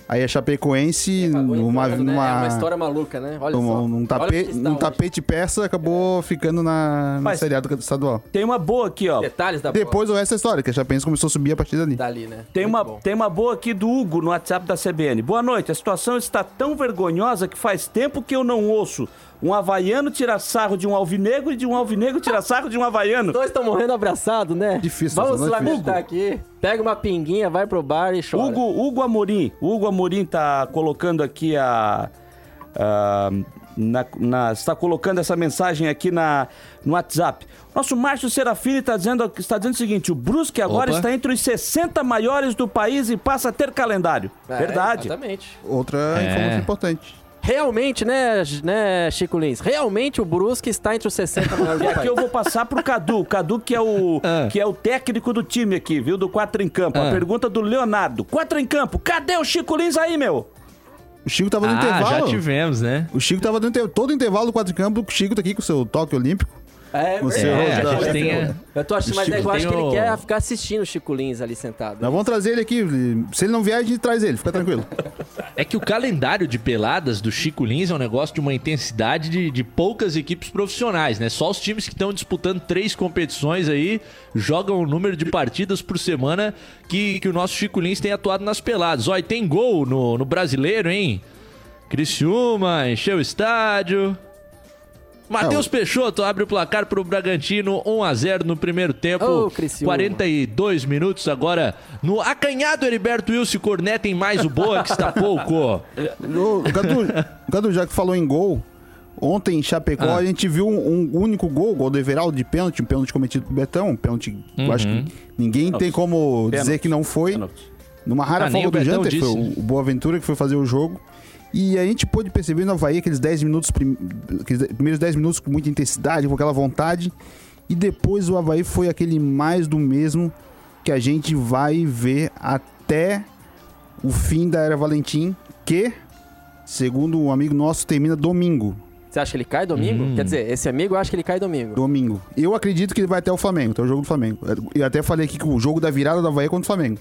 [SPEAKER 3] Aí a Chapecoense, numa,
[SPEAKER 4] Né?
[SPEAKER 3] numa,
[SPEAKER 4] É uma história maluca, né? Olha
[SPEAKER 3] num,
[SPEAKER 4] só.
[SPEAKER 3] num
[SPEAKER 4] Olha
[SPEAKER 3] tape-
[SPEAKER 4] o que está
[SPEAKER 3] num tapete persa, acabou ficando na, na Série A do estadual.
[SPEAKER 5] Tem uma boa aqui, ó.
[SPEAKER 4] Detalhes da
[SPEAKER 3] Depois o resto é história, que a Chapecoense começou a subir a partir dali.
[SPEAKER 4] Dali, né?
[SPEAKER 5] Tem
[SPEAKER 4] Muito
[SPEAKER 5] uma,
[SPEAKER 4] bom.
[SPEAKER 5] tem uma boa aqui do Hugo no WhatsApp da CBN. Boa noite, a situação está tão vergonhosa que faz tempo que eu não ouço um havaiano tirar sarro de um alvinegro e de um alvinegro tirar sarro de um havaiano.
[SPEAKER 4] Os dois estão morrendo abraçados, né?
[SPEAKER 3] Difícil,
[SPEAKER 4] Vamos
[SPEAKER 3] é
[SPEAKER 4] lamentar aqui. Pega uma pinguinha, vai pro bar e chora.
[SPEAKER 5] Hugo, Hugo Amorim, Hugo Amorim tá colocando aqui a. a- na- na- está colocando essa mensagem aqui na, no WhatsApp. Nosso Márcio Serafini está dizendo, está dizendo o seguinte: o Brusque agora
[SPEAKER 1] Opa.
[SPEAKER 5] está entre os 60 maiores do país e passa a ter calendário.
[SPEAKER 4] É,
[SPEAKER 5] Verdade.
[SPEAKER 4] Exatamente.
[SPEAKER 3] Outra
[SPEAKER 1] É.
[SPEAKER 3] informação importante.
[SPEAKER 4] Realmente, né, né, Chico Lins? Realmente o Brusque está entre os 60 maiores
[SPEAKER 5] E
[SPEAKER 4] do
[SPEAKER 5] aqui
[SPEAKER 4] país.
[SPEAKER 5] eu vou passar pro Cadu. O Cadu que é o,
[SPEAKER 1] Ah.
[SPEAKER 5] que é o técnico do time aqui, viu? Do Quatro em Campo. A
[SPEAKER 1] Ah.
[SPEAKER 5] pergunta do Leonardo. Quatro em Campo, cadê o Chico Lins aí, meu?
[SPEAKER 3] O Chico tava no
[SPEAKER 1] Ah, já
[SPEAKER 3] intervalo.
[SPEAKER 1] tivemos, né?
[SPEAKER 3] O Chico tava no inter... todo intervalo do quatro de campo. O Chico tá aqui com o seu toque olímpico.
[SPEAKER 4] É,
[SPEAKER 1] É, a gente tem... a-
[SPEAKER 4] Eu tô achando, mas eu acho que ele
[SPEAKER 1] o-
[SPEAKER 4] quer ficar assistindo o Chico Lins ali sentado.
[SPEAKER 3] Nós vamos trazer ele aqui. Se ele não vier, a gente traz ele. Fica tranquilo.
[SPEAKER 1] É que o calendário de peladas do Chico Lins é um negócio de uma intensidade de, de poucas equipes profissionais, né? Só os times que estão disputando três competições aí jogam o número de partidas por semana que, que o nosso Chico Lins tem atuado nas peladas. Olha, tem gol no, no brasileiro, hein? Criciúma, encheu o estádio. Matheus Peixoto abre o placar para o Bragantino, 1 a 0 no primeiro tempo.
[SPEAKER 4] Criciúma.
[SPEAKER 1] 42 minutos agora no acanhado Heriberto Wilson Corneta em mais o Boa que está pouco.
[SPEAKER 3] Ô, Gadu, Gadu, já que falou em gol, ontem em Chapecó
[SPEAKER 1] Ah.
[SPEAKER 3] a gente viu um, um único gol, gol do Everaldo de pênalti, um pênalti cometido pro Betão, um pênalti, eu acho
[SPEAKER 1] Uhum.
[SPEAKER 3] que ninguém tem como dizer
[SPEAKER 5] Pênalti.
[SPEAKER 3] que não foi.
[SPEAKER 5] Pênalti.
[SPEAKER 3] Numa rara
[SPEAKER 1] Ah,
[SPEAKER 3] folga do Janter, foi
[SPEAKER 1] disse,
[SPEAKER 3] o, o Boaventura que foi fazer o jogo. E a gente pôde perceber no Havaí aqueles 10 minutos, prim- aqueles primeiros 10 minutos com muita intensidade, com aquela vontade. E depois o Havaí foi aquele mais do mesmo que a gente vai ver até o fim da Era Valentim, que, segundo um amigo nosso, termina domingo.
[SPEAKER 4] Você acha que ele cai domingo?
[SPEAKER 1] Hum.
[SPEAKER 4] Quer dizer, esse amigo acha que ele cai domingo.
[SPEAKER 3] Domingo. Eu acredito que ele vai até o Flamengo, até o jogo do Flamengo. Eu até falei aqui que o jogo da virada do Havaí é contra o Flamengo.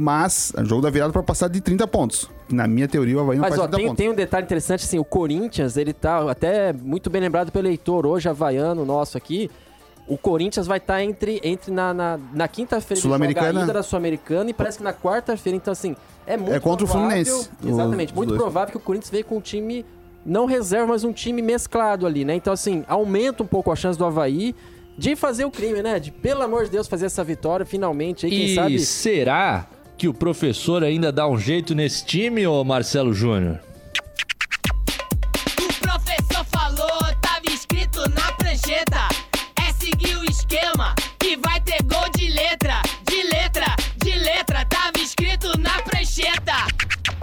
[SPEAKER 3] Mas, é o jogo da virada para passar de 30 pontos. Na minha teoria, o Havaí não
[SPEAKER 4] Mas
[SPEAKER 3] faz
[SPEAKER 4] ó,
[SPEAKER 3] 30
[SPEAKER 4] tem,
[SPEAKER 3] pontos.
[SPEAKER 4] tem um detalhe interessante, assim, o Corinthians, ele tá até muito bem lembrado pelo Heitor, hoje havaiano nosso aqui. O Corinthians vai estar entre, entre na, na, na quinta-feira
[SPEAKER 3] Sul-Americana.
[SPEAKER 4] da Sul-Americana e parece que na quarta-feira, então assim, é muito
[SPEAKER 3] É contra o
[SPEAKER 4] provável-
[SPEAKER 3] Fluminense,
[SPEAKER 4] Exatamente,
[SPEAKER 3] os
[SPEAKER 4] muito
[SPEAKER 3] dois.
[SPEAKER 4] provável que o Corinthians veio com um time, não reserva, mas um time mesclado ali, né? Então assim, aumenta um pouco a chance do Havaí de fazer o crime, né? De, pelo amor de Deus, fazer essa vitória finalmente aí, quem
[SPEAKER 1] E
[SPEAKER 4] sabe...
[SPEAKER 1] será que o professor ainda dá um jeito nesse time, ô Marcelo Júnior?
[SPEAKER 6] O professor falou, tava escrito na prancheta. É seguir o esquema que vai ter gol de letra, de letra, de letra. Tava escrito na prancheta.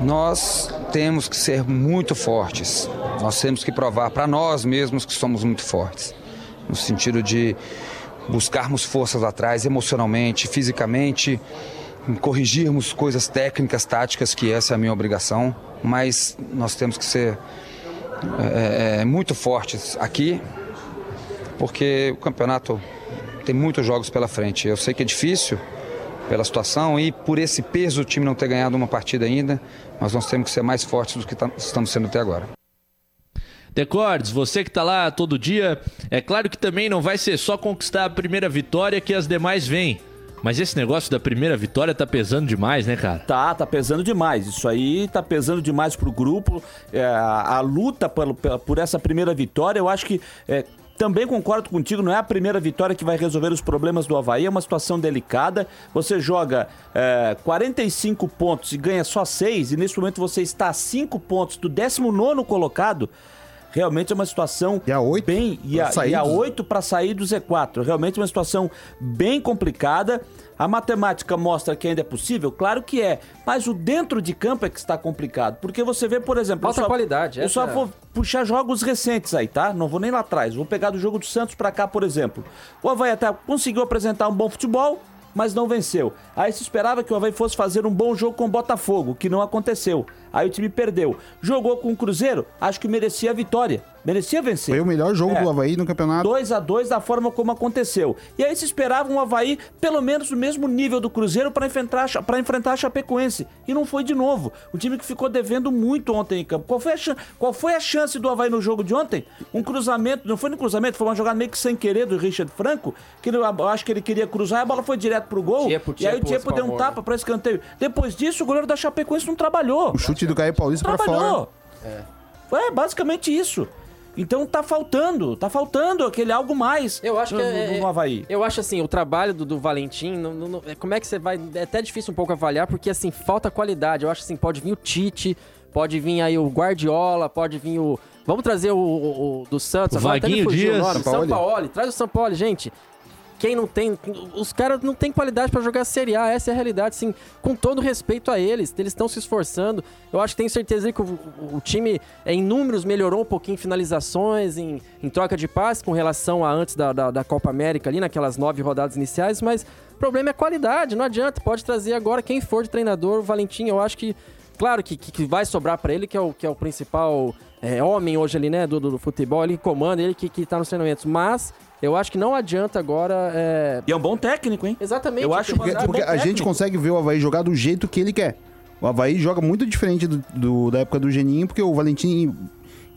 [SPEAKER 7] Nós temos que ser muito fortes. Nós temos que provar para nós mesmos que somos muito fortes. No sentido de buscarmos forças atrás, emocionalmente, fisicamente, corrigirmos coisas técnicas, táticas, que essa é a minha obrigação. Mas nós temos que ser é, é, muito fortes aqui, porque o campeonato tem muitos jogos pela frente. Eu sei que é difícil pela situação e por esse peso o time não ter ganhado uma partida ainda, mas nós temos que ser mais fortes do que tam- estamos sendo até agora.
[SPEAKER 1] Decordes, você que tá lá todo dia, é claro que também não vai ser só conquistar a primeira vitória que as demais vêm. Mas esse negócio da primeira vitória tá pesando demais, né, cara?
[SPEAKER 5] Tá, tá pesando demais. Isso aí tá pesando demais pro grupo. É, a, luta pela- por essa primeira vitória, eu acho que. é, também concordo contigo, não é a primeira vitória que vai resolver os problemas do Havaí, é uma situação delicada. Você joga é, 45 pontos e ganha só 6, e nesse momento você está a 5 pontos do 19 colocado. Realmente é uma situação
[SPEAKER 3] E a oito
[SPEAKER 5] bem e a,
[SPEAKER 3] sair
[SPEAKER 5] e a
[SPEAKER 3] dos-
[SPEAKER 5] 8 para sair do Z4. Realmente uma situação bem complicada. A matemática mostra que ainda é possível? Claro que é. Mas o dentro de campo é que está complicado. Porque você vê, por exemplo. eu
[SPEAKER 4] Falta
[SPEAKER 5] só-
[SPEAKER 4] qualidade,
[SPEAKER 5] Eu só
[SPEAKER 4] é-
[SPEAKER 5] vou puxar jogos recentes aí, tá? Não vou nem lá atrás. Vou pegar do jogo do Santos pra cá, por exemplo. O Havaí até conseguiu apresentar um bom futebol, mas não venceu. Aí se esperava que o Havaí fosse fazer um bom jogo com o Botafogo, que não aconteceu. Aí o time perdeu. Jogou com o Cruzeiro, acho que merecia a vitória. Merecia vencer.
[SPEAKER 3] Foi o melhor jogo
[SPEAKER 5] É.
[SPEAKER 3] do Havaí no campeonato.
[SPEAKER 5] 2 a 2 da forma como aconteceu. E aí se esperava um Havaí pelo menos no mesmo nível do Cruzeiro para enfrentar, para enfrentar a Chapecoense. E não foi de novo. O time que ficou devendo muito ontem em campo. Qual foi, a chan- qual foi a chance do Havaí no jogo de ontem? Um cruzamento, não foi no cruzamento, foi uma jogada meio que sem querer do Richard Franco, que eu eu acho que ele queria cruzar e a bola foi direto pro gol.
[SPEAKER 4] Tiepo,
[SPEAKER 5] e aí o
[SPEAKER 4] Tiepo
[SPEAKER 5] Tiepo deu um tapa para escanteio. Depois disso, o goleiro da Chapecoense não trabalhou.
[SPEAKER 3] O chute do Caio Paulista pra fora.
[SPEAKER 5] Trabalhou. É. basicamente isso. Então tá faltando, tá faltando aquele algo mais
[SPEAKER 4] Eu acho que
[SPEAKER 5] no,
[SPEAKER 4] é,
[SPEAKER 5] no, no Havaí.
[SPEAKER 4] Eu acho assim, o trabalho do, do Valentim, não- não- não- é, como é que você vai. É até difícil um pouco avaliar, porque assim, falta qualidade. Eu acho assim, pode vir o Tite, pode vir aí o Guardiola, pode vir o. Vamos trazer o, o- o do Santos,
[SPEAKER 1] O
[SPEAKER 4] agora até me
[SPEAKER 1] Vaguinho
[SPEAKER 4] fugiu o
[SPEAKER 1] Dias.
[SPEAKER 4] nome.
[SPEAKER 3] Sampaoli.
[SPEAKER 4] Sampaoli. Traz o Sampaoli, gente. Quem não tem. Os caras não têm qualidade pra jogar Série A, essa é a realidade, sim. Com todo respeito a eles, eles estão se esforçando. Eu acho que tenho certeza que o, o- time, é, em números, melhorou um pouquinho em finalizações, em, em troca de passe com relação a antes da, da, da Copa América, ali naquelas nove rodadas iniciais, mas o problema é qualidade, não adianta. Pode trazer agora quem for de treinador, o Valentim, eu acho que. Claro que, que, que vai sobrar pra ele, que é o, que é o principal é, homem hoje ali, né, do, do, do futebol, ele comanda, ele que, que tá nos treinamentos. Mas eu acho que não adianta agora. é,
[SPEAKER 5] E é um bom técnico, hein?
[SPEAKER 4] Exatamente.
[SPEAKER 5] Eu acho
[SPEAKER 3] Porque, porque a gente consegue ver o Havaí jogar do jeito que ele quer. O Havaí joga muito diferente do, do- da época do Geninho, porque o Valentim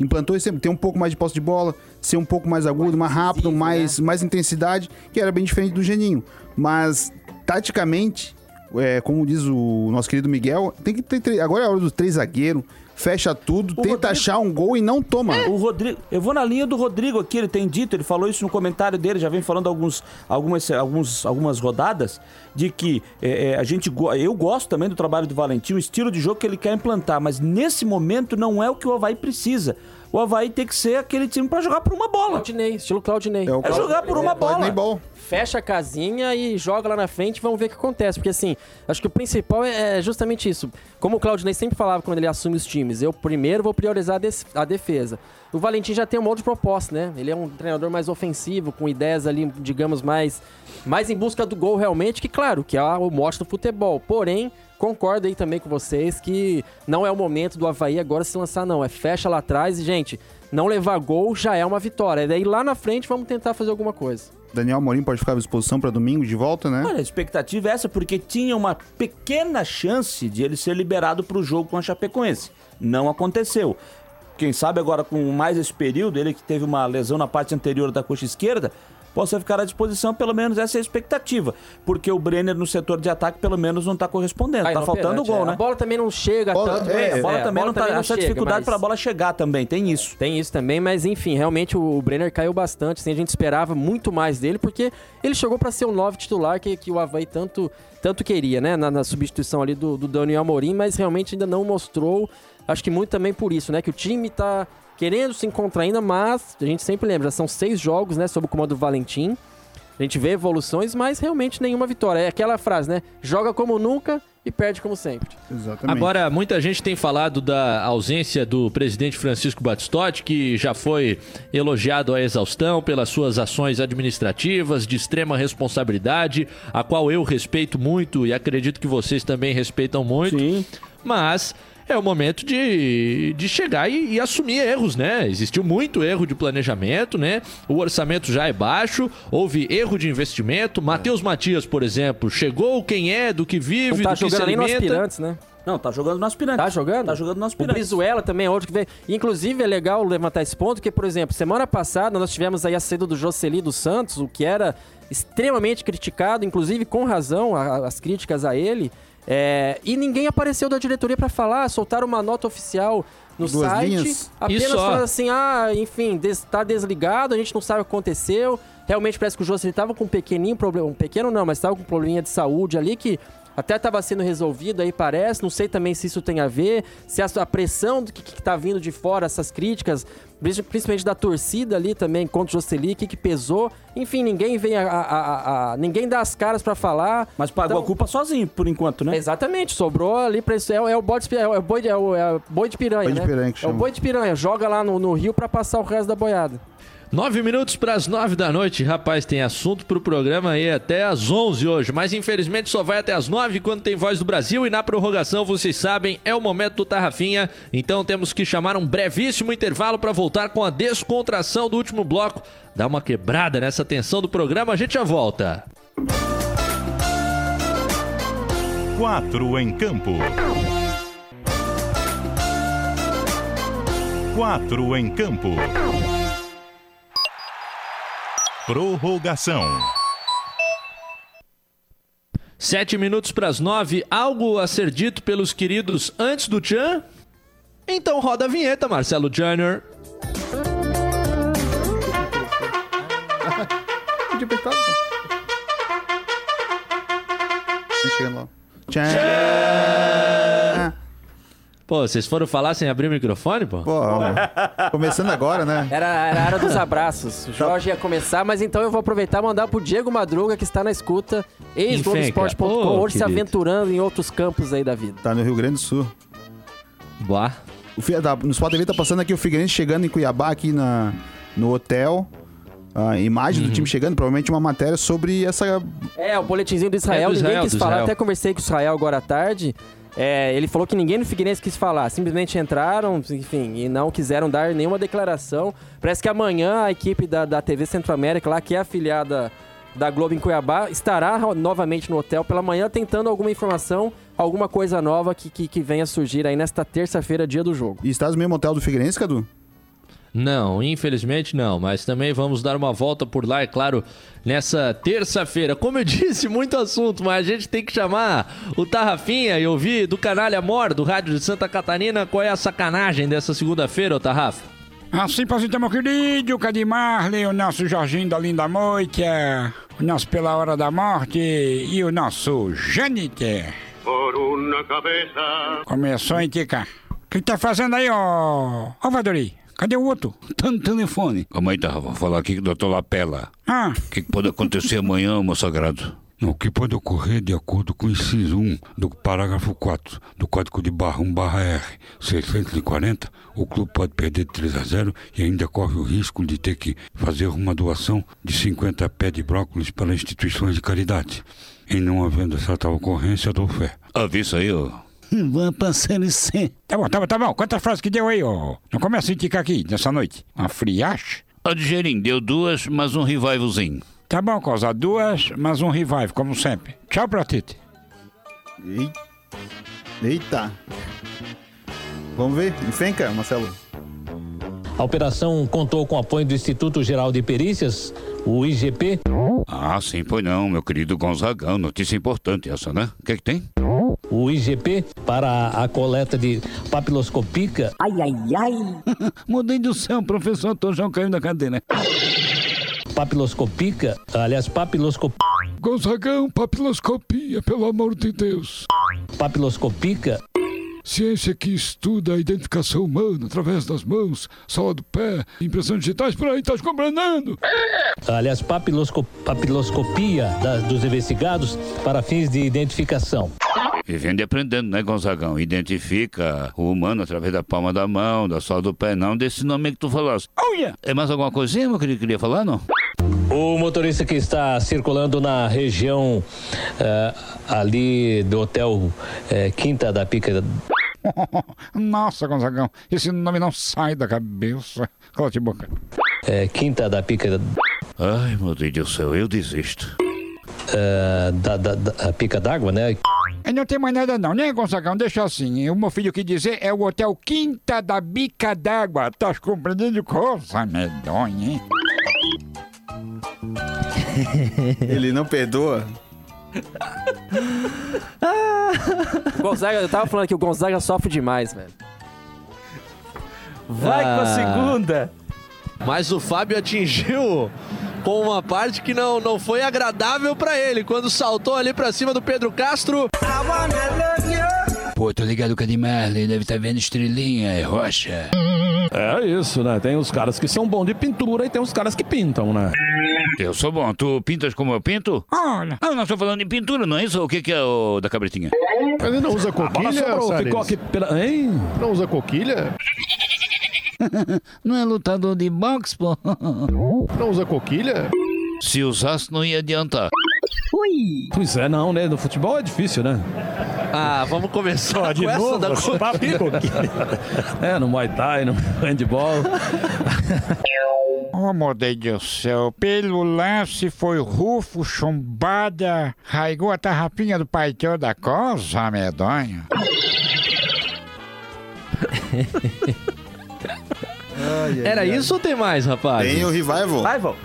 [SPEAKER 3] implantou esse sempre ter um pouco mais de posse de bola, ser um pouco mais agudo, mais, rápido, mais, mais intensidade, que era bem diferente do Geninho. Mas, taticamente, é, como diz o nosso querido Miguel, tem que ter. Agora é a hora dos três zagueiros, fecha tudo, tenta
[SPEAKER 5] Rodrigo-
[SPEAKER 3] achar um gol e não toma.
[SPEAKER 5] O Rodrigo, eu vou na linha do Rodrigo aqui, ele tem dito, ele falou isso no comentário dele, já vem falando alguns, algumas, alguns, algumas rodadas, de que é, é, a gente, eu gosto também do trabalho do Valentim, o estilo de jogo que ele quer implantar, mas nesse momento não é o que o Havaí precisa. O Havaí tem que ser aquele time pra jogar por uma bola.
[SPEAKER 4] Claudinei, estilo Claudinei.
[SPEAKER 3] É o
[SPEAKER 5] É jogar por uma
[SPEAKER 3] Pode
[SPEAKER 5] bola.
[SPEAKER 3] nem bom.
[SPEAKER 4] Fecha a casinha e joga lá na frente e vamos ver o que acontece. Porque assim, acho que o principal é justamente isso. Como o Claudinei sempre falava quando ele assume os times, eu primeiro vou priorizar a, defesa. O Valentim já tem um monte de proposta, né? Ele é um treinador mais ofensivo, com ideias ali, digamos, mais, mais em busca do gol realmente, que claro, que é o mote do futebol. Porém, concordo aí também com vocês que não é o momento do Havaí agora se lançar, não. É fecha lá atrás e, gente, não levar gol já é uma vitória. E daí lá na frente vamos tentar fazer alguma coisa.
[SPEAKER 3] Daniel Amorim pode ficar à disposição para domingo de volta, né?
[SPEAKER 5] Olha, a expectativa é essa, porque tinha uma pequena chance de ele ser liberado para o jogo com a Chapecoense. Não aconteceu. Quem sabe agora com mais esse período, ele que teve uma lesão na parte anterior da coxa esquerda, possa ficar à disposição, pelo menos essa é a expectativa. Porque o Brenner no setor de ataque, pelo menos, não tá correspondendo.
[SPEAKER 4] Ah,
[SPEAKER 5] tá faltando o gol,
[SPEAKER 4] é.
[SPEAKER 5] né?
[SPEAKER 4] A bola também não chega
[SPEAKER 3] Bola-
[SPEAKER 4] tanto.
[SPEAKER 3] é,
[SPEAKER 5] a bola
[SPEAKER 4] É,
[SPEAKER 5] também não tá. Essa
[SPEAKER 4] chega,
[SPEAKER 5] dificuldade
[SPEAKER 4] mas-
[SPEAKER 5] para a bola chegar também, tem isso.
[SPEAKER 4] Tem isso também, mas enfim, realmente o Brenner caiu bastante. Assim, a gente esperava muito mais dele, porque ele chegou para ser o nove titular que, que o Havaí tanto, tanto queria, né? Na, na substituição ali do, do Daniel Amorim, mas realmente ainda não mostrou. Acho que muito também por isso, né? Que o time tá querendo se encontrar ainda, mas a gente sempre lembra, são seis jogos, né? Sob o comando do Valentim. A gente vê evoluções, mas realmente nenhuma vitória. É aquela frase, né? Joga como nunca e perde como sempre.
[SPEAKER 3] Exatamente.
[SPEAKER 1] Agora, muita gente tem falado da ausência do presidente Francisco Batistotti, que já foi elogiado à exaustão pelas suas ações administrativas de extrema responsabilidade, a qual eu respeito muito e acredito que vocês também respeitam muito.
[SPEAKER 5] Sim.
[SPEAKER 1] Mas é o momento de, de chegar e, e assumir erros, né? Existiu muito erro de planejamento, né? O orçamento já é baixo, houve erro de investimento. Matheus Matias, por exemplo, chegou quem é, do que vive,
[SPEAKER 4] Não tá
[SPEAKER 1] do que se
[SPEAKER 4] jogando nem no
[SPEAKER 1] alimenta.
[SPEAKER 4] aspirantes, né?
[SPEAKER 5] Não, tá jogando no aspirante.
[SPEAKER 4] Tá jogando?
[SPEAKER 5] Tá jogando no
[SPEAKER 4] O
[SPEAKER 5] aspirante.
[SPEAKER 4] Brizuela também é outro que veio. Inclusive, é legal levantar esse ponto, que, por exemplo, semana passada nós tivemos aí a saída do Jocely dos Santos, o que era extremamente criticado, inclusive com razão, a- as críticas a ele. É, e ninguém apareceu da diretoria pra falar, soltaram uma nota oficial no
[SPEAKER 3] Duas
[SPEAKER 4] site,
[SPEAKER 3] linhas.
[SPEAKER 4] apenas falando assim, ah, enfim, des, tá desligado, a gente não sabe o que aconteceu. Realmente parece que o Jocely tava com um pequenininho problema, um pequeno não, mas tava com um probleminha de saúde ali que até estava sendo resolvido aí, parece. Não sei também se isso tem a ver, se a, a pressão do que, que tá vindo de fora, essas críticas, princi- principalmente da torcida ali também contra o Jocely, o que, que pesou. Enfim, ninguém vem a, a- a- a- ninguém dá as caras pra falar.
[SPEAKER 5] Mas pagou
[SPEAKER 4] Então-
[SPEAKER 5] a culpa sozinho, por enquanto, né?
[SPEAKER 4] Exatamente, sobrou ali pra isso. É, o- é o bode, é o boi de, é o, é o boi de piranha,
[SPEAKER 3] Boi de
[SPEAKER 4] né?
[SPEAKER 3] piranha
[SPEAKER 4] é o boi de piranha, joga lá no, no rio pra passar o resto da boiada.
[SPEAKER 1] Nove minutos para as nove da noite. Rapaz, tem assunto pro programa aí até às onze hoje. Mas infelizmente só vai até às nove quando tem Voz do Brasil. E na prorrogação, vocês sabem, é o momento do Tarrafinha. Então temos que chamar um brevíssimo intervalo para voltar com a descontração do último bloco. Dar uma quebrada nessa tensão do programa. A gente já volta.
[SPEAKER 2] Quatro em campo. Quatro em campo. Prorrogação.
[SPEAKER 1] Sete minutos para as nove. Algo a ser dito pelos queridos antes do Tchan? Então roda a vinheta, Marcelo Júnior.
[SPEAKER 3] Podia apertar. Pô. Tá
[SPEAKER 1] vocês foram falar sem abrir o microfone, pô?
[SPEAKER 3] Pô, começando agora, né?
[SPEAKER 4] Era, era a hora dos abraços. O Jorge ia começar, mas então eu vou aproveitar e mandar pro Diego Madruga, que está na escuta, ex-Globoesporte.com,
[SPEAKER 1] Ô,
[SPEAKER 4] hoje se aventurando em outros campos aí da vida.
[SPEAKER 3] Tá no Rio Grande do Sul.
[SPEAKER 1] Boa.
[SPEAKER 3] O, tá, no Sport TV tá passando aqui o Figueirense chegando em Cuiabá, aqui na, no hotel. A imagem
[SPEAKER 1] Uhum.
[SPEAKER 3] do time chegando, provavelmente uma matéria sobre essa.
[SPEAKER 4] É, o boletimzinho do Israel,
[SPEAKER 1] É do Israel,
[SPEAKER 4] ninguém quis falar.
[SPEAKER 1] Israel.
[SPEAKER 4] Até conversei com o Israel agora à tarde. É, ele falou que ninguém no Figueirense quis falar. Simplesmente entraram, enfim, e não quiseram dar nenhuma declaração. Parece que amanhã a equipe da, da TV Centro-América, lá que é afiliada da Globo em Cuiabá, estará novamente no hotel pela manhã tentando alguma informação, alguma coisa nova que, que, que venha surgir aí nesta terça-feira, dia do jogo.
[SPEAKER 3] E estás no mesmo hotel do Figueirense, Cadu?
[SPEAKER 1] Não, infelizmente não, mas também vamos dar uma volta por lá, é claro, nessa terça-feira. Como eu disse, muito assunto, mas a gente tem que chamar o Tarrafinha e ouvir do Canalha Mor, do Rádio de Santa Catarina, qual é a sacanagem dessa segunda-feira, ô Tarrafa?
[SPEAKER 8] Assim, pra você, meu querido Cadir Marley, o nosso Jorginho da Linda Moita, o nosso Pela Hora da Morte e o nosso Janiter. Começou, hein, Tica? O que tá fazendo aí, ó? Ó, Vadori, cadê o outro?
[SPEAKER 9] Tá no telefone. Calma aí, tá? Vou falar aqui com o doutor Lapela.
[SPEAKER 8] Ah,
[SPEAKER 9] O que, que pode acontecer amanhã, meu sagrado?
[SPEAKER 10] Não, o que pode ocorrer de acordo com o inciso 1 do parágrafo 4 do Código de barra 1 barra R 640, o clube pode perder de 3 a 0 e ainda corre o risco de ter que fazer uma doação de 50 pés de brócolis para instituições de caridade. Em não havendo essa tal ocorrência, dou fé.
[SPEAKER 9] Avisa aí, ó. Vamos pra Série C.
[SPEAKER 8] tá bom, tá bom, tá bom. Quantas frases que deu aí, ó? Não começa a indicar aqui, nessa noite. Uma friache?
[SPEAKER 9] A de Gerim deu duas, mas um revivalzinho.
[SPEAKER 8] Tá bom, Cosa, duas, mas um revive, como sempre. Tchau pra Tite.
[SPEAKER 3] Ei- Eita. Vamos ver? Enfenca, Marcelo.
[SPEAKER 11] A operação contou com o apoio do Instituto Geral de Perícias, o IGP,
[SPEAKER 9] Ah, sim, pois não, meu querido Gonzagão. Notícia importante essa, né? O que que tem?
[SPEAKER 11] O IGP para a coleta de papiloscópica
[SPEAKER 9] Mudei do céu, professor Tojão caiu da cadeira.
[SPEAKER 11] papiloscópica, aliás, papiloscop,
[SPEAKER 10] Gonzagão, papiloscopia, pelo amor de Deus.
[SPEAKER 11] papiloscópica,
[SPEAKER 10] Ciência que estuda a identificação humana através das mãos, sola do pé, impressões digitais, por aí, tá compreendendo?
[SPEAKER 11] aliás, papilosco, papiloscopia da- dos investigados para fins de identificação.
[SPEAKER 9] Vivendo e aprendendo, né, Gonzagão? Identifica o humano através da palma da mão, da sola do pé, não desse nome que tu falaste.
[SPEAKER 8] Olha!
[SPEAKER 9] É mais alguma coisinha, meu querido, que queria falar, não?
[SPEAKER 11] O motorista que está circulando na região eh, ali do hotel eh, Quinta da Pica
[SPEAKER 8] Nossa, Gonzagão, esse nome não sai da cabeça. Cala a boca.
[SPEAKER 11] eh, Quinta da Pica
[SPEAKER 9] Ai, meu Deus do céu, eu desisto.
[SPEAKER 11] eh, da, da, da Pica d'Água, né?
[SPEAKER 8] E não tem mais nada não, né, Gonzagão? Deixa assim. O meu filho quis dizer é o Hotel Quinta da Bica d'Água. Tá compreendendo coisa medonha, hein?
[SPEAKER 3] Ele não perdoa.
[SPEAKER 4] Gonzaga, eu tava falando que o Gonzaga sofre demais, velho.
[SPEAKER 5] Vai com a
[SPEAKER 1] Ah.
[SPEAKER 5] segunda.
[SPEAKER 1] Mas o Fábio atingiu com uma parte que não, não foi agradável pra ele. Quando saltou ali pra cima do Pedro Castro.
[SPEAKER 9] Pô, tô ligado com a de Marley, deve estar vendo estrelinha, é rocha.
[SPEAKER 12] É isso, né? Tem os caras que são bons de pintura e tem os caras que pintam, né?
[SPEAKER 9] Eu sou bom, tu pintas como eu pinto?
[SPEAKER 8] Olha.
[SPEAKER 9] Ah, nós estamos falando em pintura, não é isso? O que, que é o da cabritinha?
[SPEAKER 12] Ele não usa coquilha,
[SPEAKER 8] sobrou,
[SPEAKER 12] Salles?
[SPEAKER 8] ficou aqui
[SPEAKER 12] pela... Hein? Não usa coquilha?
[SPEAKER 9] não é lutador de boxe, pô?
[SPEAKER 12] Não usa coquilha?
[SPEAKER 9] Se usasse, não ia adiantar.
[SPEAKER 12] Pois é, não, né? No futebol é difícil, né?
[SPEAKER 1] Ah, vamos começar com essa da coquilha.
[SPEAKER 12] É, no Muay Thai, no handball.
[SPEAKER 8] Oh, meu Deus do céu, pelo lance foi Rufo, chumbada, raigou a tarrapinha do pai da coisa, medonha.
[SPEAKER 1] Era isso ou tem mais, rapaz?
[SPEAKER 3] Tem o Revival.
[SPEAKER 5] Revival.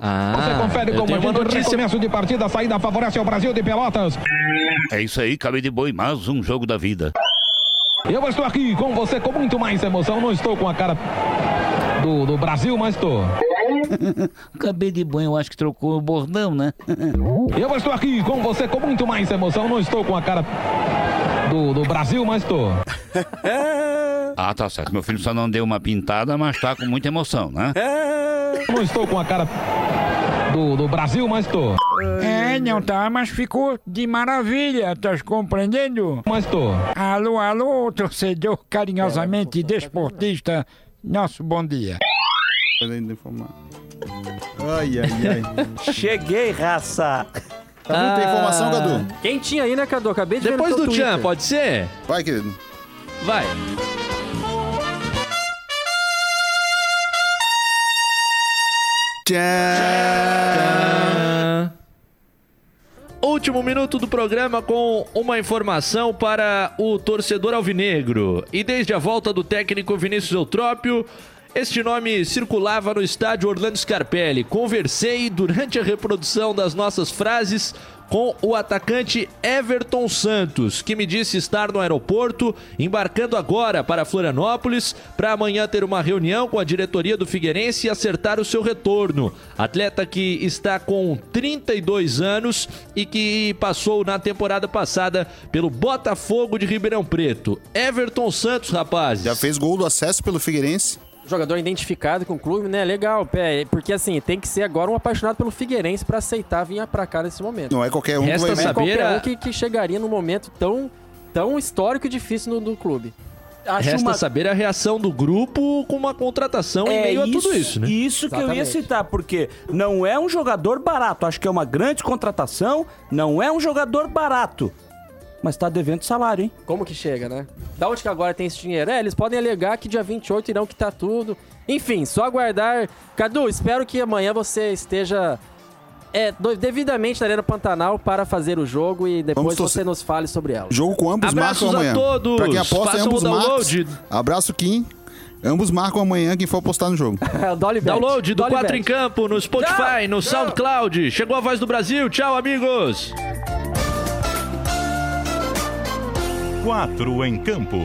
[SPEAKER 1] Ah,
[SPEAKER 8] Você confere como
[SPEAKER 1] uma
[SPEAKER 8] gente
[SPEAKER 1] notícia.
[SPEAKER 8] recomeço de partida, a saída favorece ao Brasil de Pelotas.
[SPEAKER 9] É isso aí, cabe de boi, mais um jogo da vida.
[SPEAKER 8] Eu estou aqui com você com muito mais emoção, não estou com a cara do, do Brasil, mas estou.
[SPEAKER 9] Cabelo de boi, eu acho que trocou o bordão, né?
[SPEAKER 8] Eu estou aqui com você com muito mais emoção, não estou com a cara do, do Brasil, mas estou.
[SPEAKER 9] Ah, tá certo. Meu filho só não deu uma pintada, mas tá com muita emoção, né?
[SPEAKER 8] Não estou com a cara do, do Brasil, mas estou. É, não tá, mas ficou de maravilha, tá compreendendo? Mas estou. Alô, alô, torcedor carinhosamente desportista, nosso bom dia.
[SPEAKER 3] Ai, ai, ai.
[SPEAKER 5] Cheguei, raça.
[SPEAKER 3] Cadu, tem informação, Cadu?
[SPEAKER 4] Quentinho aí, né, Cadu? Acabei de ver
[SPEAKER 1] Depois do Tchan, pode ser?
[SPEAKER 3] Vai, querido.
[SPEAKER 1] Vai. Último minuto do programa com uma informação para o torcedor alvinegro. E desde a volta do técnico Vinícius Eutrópio, este nome circulava no estádio Orlando Scarpelli. Conversei durante a reprodução das nossas frases com o atacante Everton Santos, que me disse estar no aeroporto, embarcando agora para Florianópolis, para amanhã ter uma reunião com a diretoria do Figueirense e acertar o seu retorno. Atleta que está com 32 anos e que passou na temporada passada pelo Botafogo de Ribeirão Preto. Everton Santos, rapazes.
[SPEAKER 3] Já fez gol do acesso pelo Figueirense.
[SPEAKER 4] Jogador identificado com o clube, né? Legal, pé. Porque assim, tem que ser agora um apaixonado pelo Figueirense pra aceitar vir pra cá nesse momento.
[SPEAKER 3] Não é qualquer um que
[SPEAKER 1] Resta
[SPEAKER 3] vai
[SPEAKER 4] Não é
[SPEAKER 1] saber
[SPEAKER 4] qualquer
[SPEAKER 1] a-
[SPEAKER 4] um que, que chegaria num momento tão, tão histórico e difícil no, do clube.
[SPEAKER 5] Acho
[SPEAKER 1] Resta
[SPEAKER 5] uma...
[SPEAKER 1] saber a reação do grupo com uma contratação em
[SPEAKER 5] É
[SPEAKER 1] meio
[SPEAKER 5] isso,
[SPEAKER 1] a tudo isso, né?
[SPEAKER 5] Isso que eu ia
[SPEAKER 4] Exatamente.
[SPEAKER 5] citar, porque não é um jogador barato. Acho que é uma grande contratação, não é um jogador barato. Mas tá devendo salário, hein?
[SPEAKER 4] Como que chega, né? Da onde que agora tem esse dinheiro? É, eles podem alegar que dia 28 irão quitar tudo. Enfim, só aguardar. Cadu, espero que amanhã você esteja é, devidamente na Arena Pantanal para fazer o jogo e depois
[SPEAKER 3] Vamos
[SPEAKER 4] você nos fale sobre ela.
[SPEAKER 3] Jogo com ambos
[SPEAKER 1] Abraços
[SPEAKER 3] marcam
[SPEAKER 1] a
[SPEAKER 3] amanhã.
[SPEAKER 1] todos.
[SPEAKER 3] Pra quem aposta,
[SPEAKER 1] Façam
[SPEAKER 3] ambos marcam. Abraço, Kim. Ambos marcam amanhã quem for apostar no jogo.
[SPEAKER 4] Dolly Bet.
[SPEAKER 1] Download do
[SPEAKER 4] Dolly
[SPEAKER 1] 4
[SPEAKER 4] Bet.
[SPEAKER 1] em Campo no Spotify, no SoundCloud. Chegou a voz do Brasil. Tchau, amigos.
[SPEAKER 2] 4 em campo.